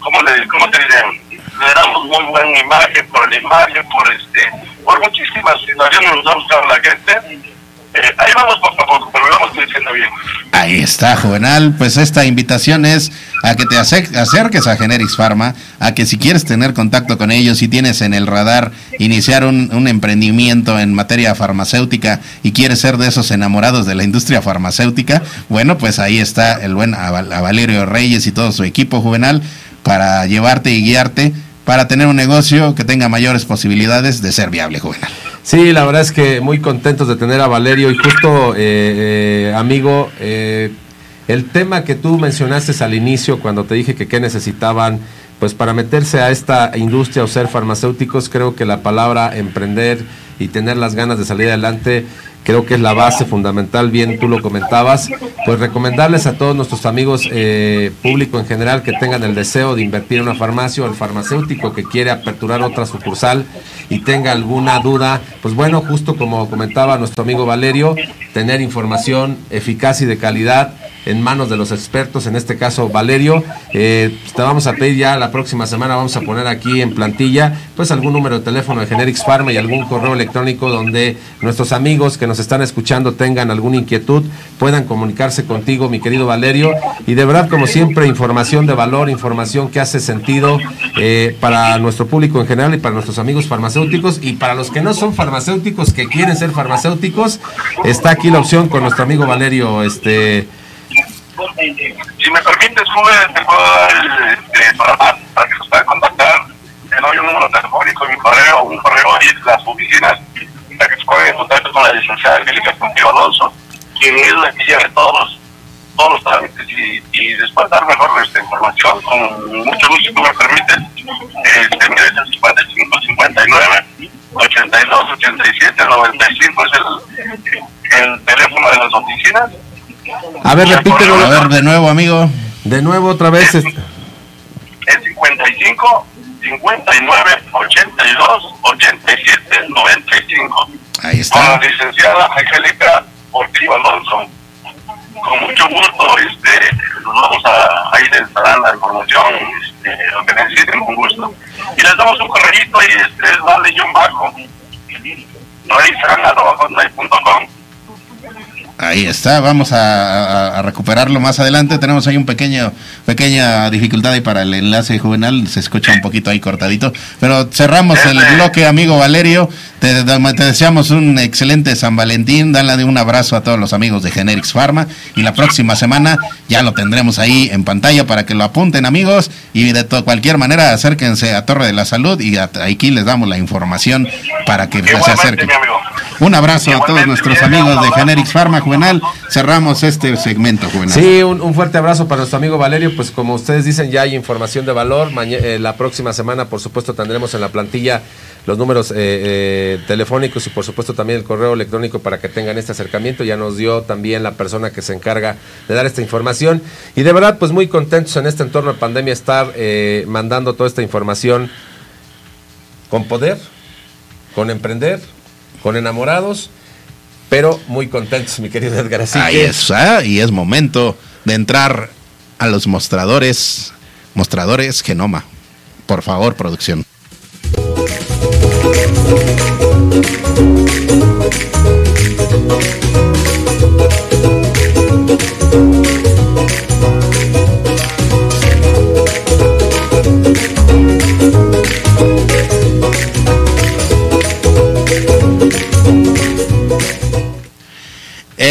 ¿cómo, le, ¿cómo te diré? Le damos muy buena imagen por la imagen, por este, por muchísimas situaciones nos ha buscado la gente. Eh, ahí vamos poco a poco, pero vamos creciendo bien. Ahí está, Juvenal. Pues esta invitación es a que te ace- acerques a Generics Pharma, a que si quieres tener contacto con ellos, si tienes en el radar iniciar un, emprendimiento en materia farmacéutica y quieres ser de esos enamorados de la industria farmacéutica, bueno, pues ahí está el buen Valerio Reyes y todo su equipo, Juvenal, para llevarte y guiarte para tener un negocio que tenga mayores posibilidades de ser viable, Juvenal. Sí, la verdad es que muy contentos de tener a Valerio y justo, eh, eh, amigo, eh, el tema que tú mencionaste al inicio cuando te dije que qué necesitaban, pues para meterse a esta industria o ser farmacéuticos, creo que la palabra emprender y tener las ganas de salir adelante creo que es la base fundamental, bien tú lo comentabas, pues recomendarles a todos nuestros amigos eh, público en general que tengan el deseo de invertir en una farmacia o el farmacéutico que quiere aperturar otra sucursal y tenga alguna duda, pues bueno, justo como comentaba nuestro amigo Valerio, tener información eficaz y de calidad en manos de los expertos, en este caso Valerio. Eh, te vamos a pedir ya la próxima semana, vamos a poner aquí en plantilla, pues algún número de teléfono de Generics Pharma y algún correo electrónico donde nuestros amigos que nos están escuchando tengan alguna inquietud, puedan comunicarse contigo, mi querido Valerio. Y de verdad, como siempre, información de valor, información que hace sentido eh, para nuestro público en general y para nuestros amigos farmacéuticos y para los que no son farmacéuticos, que quieren ser farmacéuticos, está aquí la opción con nuestro amigo Valerio, este si me permites, Juve, te puedo dar este, para, para que nos puedan contactar. Te doy un número telefónico, mi correo, un correo en las oficinas, para que se pongan en contacto con la licenciada Angélica Contigo Alonso, quien es la guía de todos, todos los trámites y, y después dar mejor esta información. Con mucho gusto, si tú me permites, este, mira, es el 55 59 82 87 95 es el, el teléfono de las oficinas. A ver, repítelo. A ver, de nuevo, amigo. De nuevo, otra vez. Es 55 59 82 87 95. Ahí Con está. la licenciada Angélica Portillo Alonso. Con mucho gusto, este, nos vamos a, ahí les darán la información, este, lo que necesiten con gusto. Y les damos un correo y este, es darle un bajo. Revisan.com. Ahí está, vamos a, a- a recuperarlo más adelante. Tenemos ahí un pequeño pequeña dificultad ahí para el enlace juvenal, se escucha un poquito ahí cortadito. Pero cerramos el bloque, amigo Valerio. Te, te deseamos un excelente San Valentín. Dale un abrazo a todos los amigos de Generics Pharma. Y la próxima semana ya lo tendremos ahí en pantalla para que lo apunten, amigos. Y de cualquier manera, acérquense a Torre de la Salud y a- aquí les damos la información para que se acerquen. Un abrazo a todos nuestros amigos de Generics Pharma Juvenal. Cerramos este segmento, Juvenal. Sí, un, un fuerte abrazo para nuestro amigo Valerio. Pues como ustedes dicen, ya hay información de valor. Maña- eh, la próxima semana, por supuesto, tendremos en la plantilla los números eh, eh, telefónicos y por supuesto también el correo electrónico para que tengan este acercamiento. Ya nos dio también la persona que se encarga de dar esta información. Y de verdad, pues muy contentos en este entorno de pandemia estar eh, mandando toda esta información con poder, con emprender, con enamorados, pero muy contentos, mi querido Edgar. Así Ahí que- está, y es momento de entrar a los mostradores, mostradores Genoma. Por favor, producción.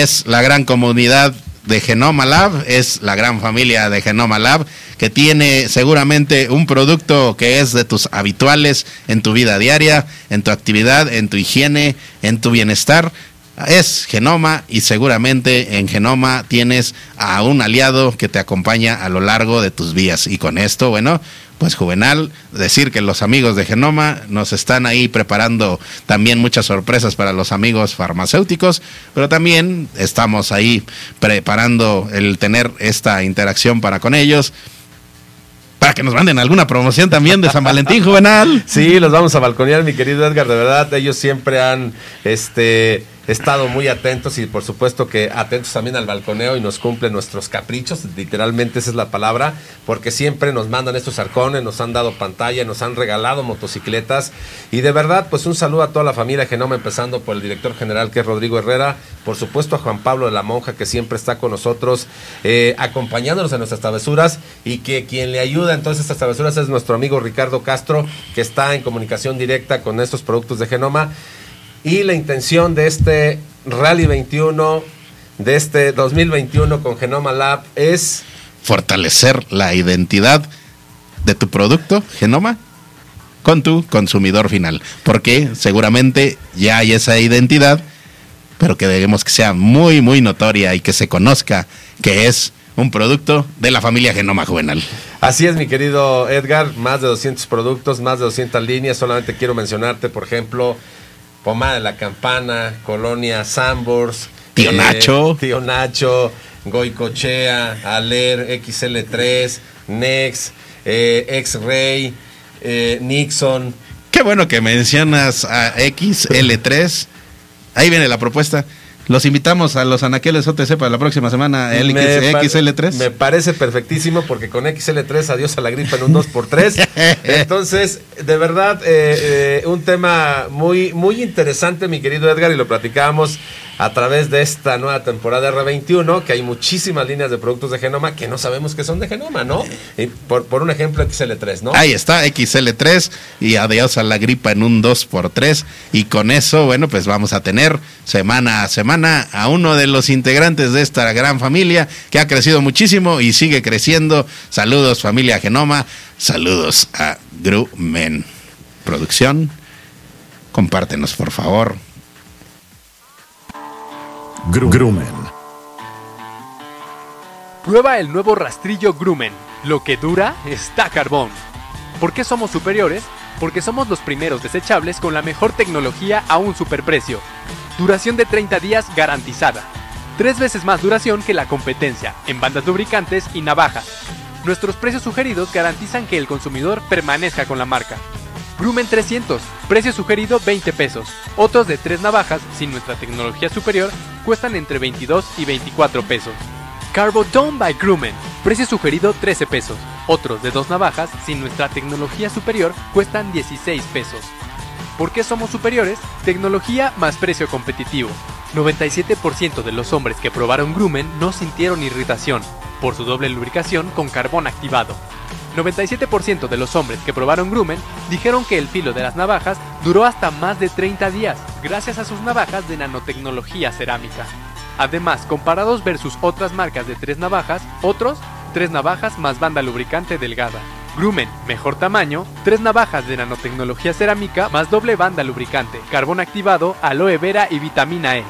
Es la gran comunidad de Genoma Lab, es la gran familia de Genoma Lab, que tiene seguramente un producto que es de tus habituales en tu vida diaria, en tu actividad, en tu higiene, en tu bienestar. Es Genoma y seguramente en Genoma tienes a un aliado que te acompaña a lo largo de tus vías. Y con esto, bueno, pues Juvenal, decir que los amigos de Genoma nos están ahí preparando también muchas sorpresas para los amigos farmacéuticos, pero también estamos ahí preparando el tener esta interacción para con ellos. Para que nos manden alguna promoción también de San Valentín, Juvenal. Sí, los vamos a balconear, mi querido Edgar. De verdad, ellos siempre han este, estado muy atentos y por supuesto que atentos también al balconeo y nos cumplen nuestros caprichos. Literalmente esa es la palabra, porque siempre nos mandan estos arcones, nos han dado pantalla, nos han regalado motocicletas. Y de verdad, pues un saludo a toda la familia Genoma, empezando por el director general que es Rodrigo Herrera. Por supuesto a Juan Pablo de la Monja, que siempre está con nosotros, eh, acompañándonos en nuestras travesuras y que quien le ayuda en todas estas travesuras es nuestro amigo Ricardo Castro, que está en comunicación directa con estos productos de Genoma. Y la intención de este Rally 21, de este 2021 con Genoma Lab es Fortalecer la identidad de tu producto, Genoma, con tu consumidor final. Porque seguramente ya hay esa identidad, pero que debemos que sea muy, muy notoria y que se conozca que es un producto de la familia Genoma Juvenal. Así es, mi querido Edgar, más de 200 productos, más de 200 líneas. Solamente quiero mencionarte, por ejemplo, Pomada de la Campana, Colonia Sambors, Tío Nacho. Tío Nacho, Goicochea, Aler, XL3, Nex, eh, X-Ray, eh, Nixon. Qué bueno que mencionas a XL3. Ahí viene la propuesta. Los invitamos a los anaqueles OTC para la próxima semana, el Me pa- XL3. Me parece perfectísimo porque con XL3 adiós a la gripa en un 2x3. Entonces, de verdad, eh, eh, un tema muy, muy interesante, mi querido Edgar, y lo platicábamos a través de esta nueva temporada R21, que hay muchísimas líneas de productos de Genoma que no sabemos que son de Genoma, ¿no? Y por, por un ejemplo, XL3, ¿no? Ahí está, XL3 y adiós a la gripa en un 2x3. Y con eso, bueno, pues vamos a tener semana a semana a uno de los integrantes de esta gran familia que ha crecido muchísimo y sigue creciendo. Saludos familia Genoma, saludos a Grumen. Producción, compártenos por favor. Grumen. Prueba el nuevo rastrillo Grumen. Lo que dura está carbón. ¿Por qué somos superiores? Porque somos los primeros desechables con la mejor tecnología a un superprecio. Duración de 30 días garantizada. Tres veces más duración que la competencia en bandas lubricantes y navajas. Nuestros precios sugeridos garantizan que el consumidor permanezca con la marca. Grumen 300, precio sugerido 20 pesos. Otros de tres navajas sin nuestra tecnología superior cuestan entre 22 y 24 pesos. Carbodome by Grumen, precio sugerido 13 pesos. Otros de dos navajas sin nuestra tecnología superior cuestan 16 pesos. ¿Por qué somos superiores? Tecnología más precio competitivo. 97% de los hombres que probaron Grumen no sintieron irritación por su doble lubricación con carbón activado. 97% de los hombres que probaron Grumen dijeron que el filo de las navajas duró hasta más de 30 días gracias a sus navajas de nanotecnología cerámica. Además, comparados versus otras marcas de tres navajas, otros, tres navajas más banda lubricante delgada. Grumen, mejor tamaño, tres navajas de nanotecnología cerámica más doble banda lubricante, carbón activado, aloe vera y vitamina E.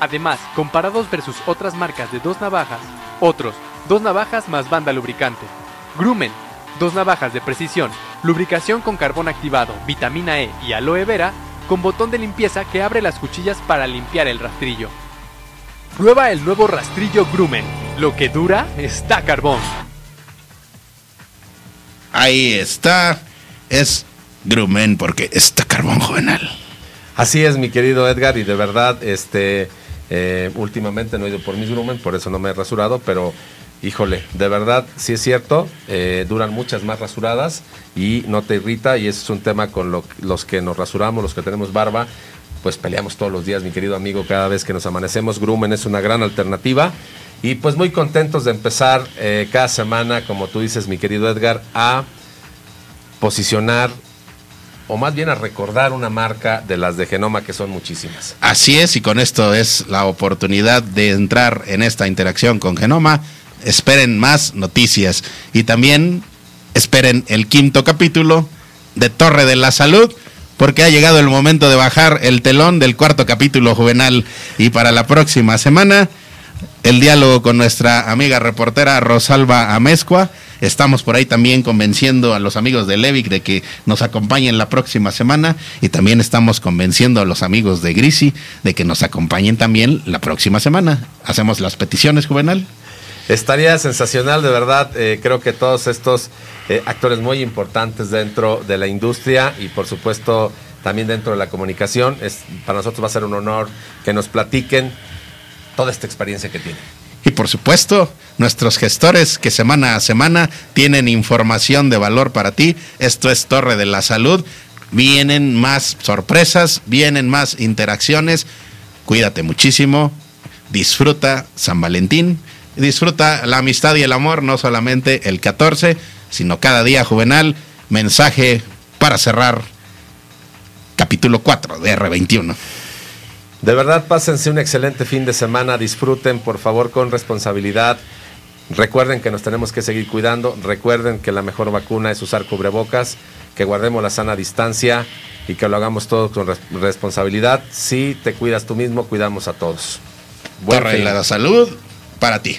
Además, comparados versus otras marcas de dos navajas, otros, dos navajas más banda lubricante. Grumen, dos navajas de precisión, lubricación con carbón activado, vitamina E y aloe vera, con botón de limpieza que abre las cuchillas para limpiar el rastrillo. Prueba el nuevo rastrillo Grumen. Lo que dura está carbón. Ahí está, es Grumen porque está carbón juvenal. Así es, mi querido Edgar, y de verdad, este, eh, últimamente no he ido por mis grumen, por eso no me he rasurado, pero híjole, de verdad, sí es cierto, eh, duran muchas más rasuradas y no te irrita, y ese es un tema con lo- los que nos rasuramos, los que tenemos barba, pues peleamos todos los días, mi querido amigo, cada vez que nos amanecemos, Grumen es una gran alternativa. Y pues muy contentos de empezar eh, cada semana, como tú dices, mi querido Edgar, a posicionar o más bien a recordar una marca de las de Genoma que son muchísimas. Así es, y con esto es la oportunidad de entrar en esta interacción con Genoma. Esperen más noticias y también esperen el quinto capítulo de Torre de la Salud, porque ha llegado el momento de bajar el telón del cuarto capítulo juvenal. Y para la próxima semana, el diálogo con nuestra amiga reportera Rosalba Amezcua. Estamos por ahí también convenciendo a los amigos de Levic de que nos acompañen la próxima semana y también estamos convenciendo a los amigos de Grisi de que nos acompañen también la próxima semana. Hacemos las peticiones, Juvenal. Estaría sensacional, de verdad. eh, creo que todos estos eh, actores muy importantes dentro de la industria y por supuesto también dentro de la comunicación, es, para nosotros va a ser un honor que nos platiquen toda esta experiencia que tienen. Y por supuesto, nuestros gestores que semana a semana tienen información de valor para ti. Esto es Torre de la Salud. Vienen más sorpresas, vienen más interacciones. Cuídate muchísimo. Disfruta San Valentín. Disfruta la amistad y el amor, no solamente el 14, sino cada día juvenal. Mensaje para cerrar capítulo 4 de R21. De verdad, pásense un excelente fin de semana, disfruten por favor con responsabilidad. Recuerden que nos tenemos que seguir cuidando, recuerden que la mejor vacuna es usar cubrebocas, que guardemos la sana distancia y que lo hagamos todos con res- responsabilidad. Si te cuidas tú mismo, cuidamos a todos. Buen Torre de fin. la Salud para ti.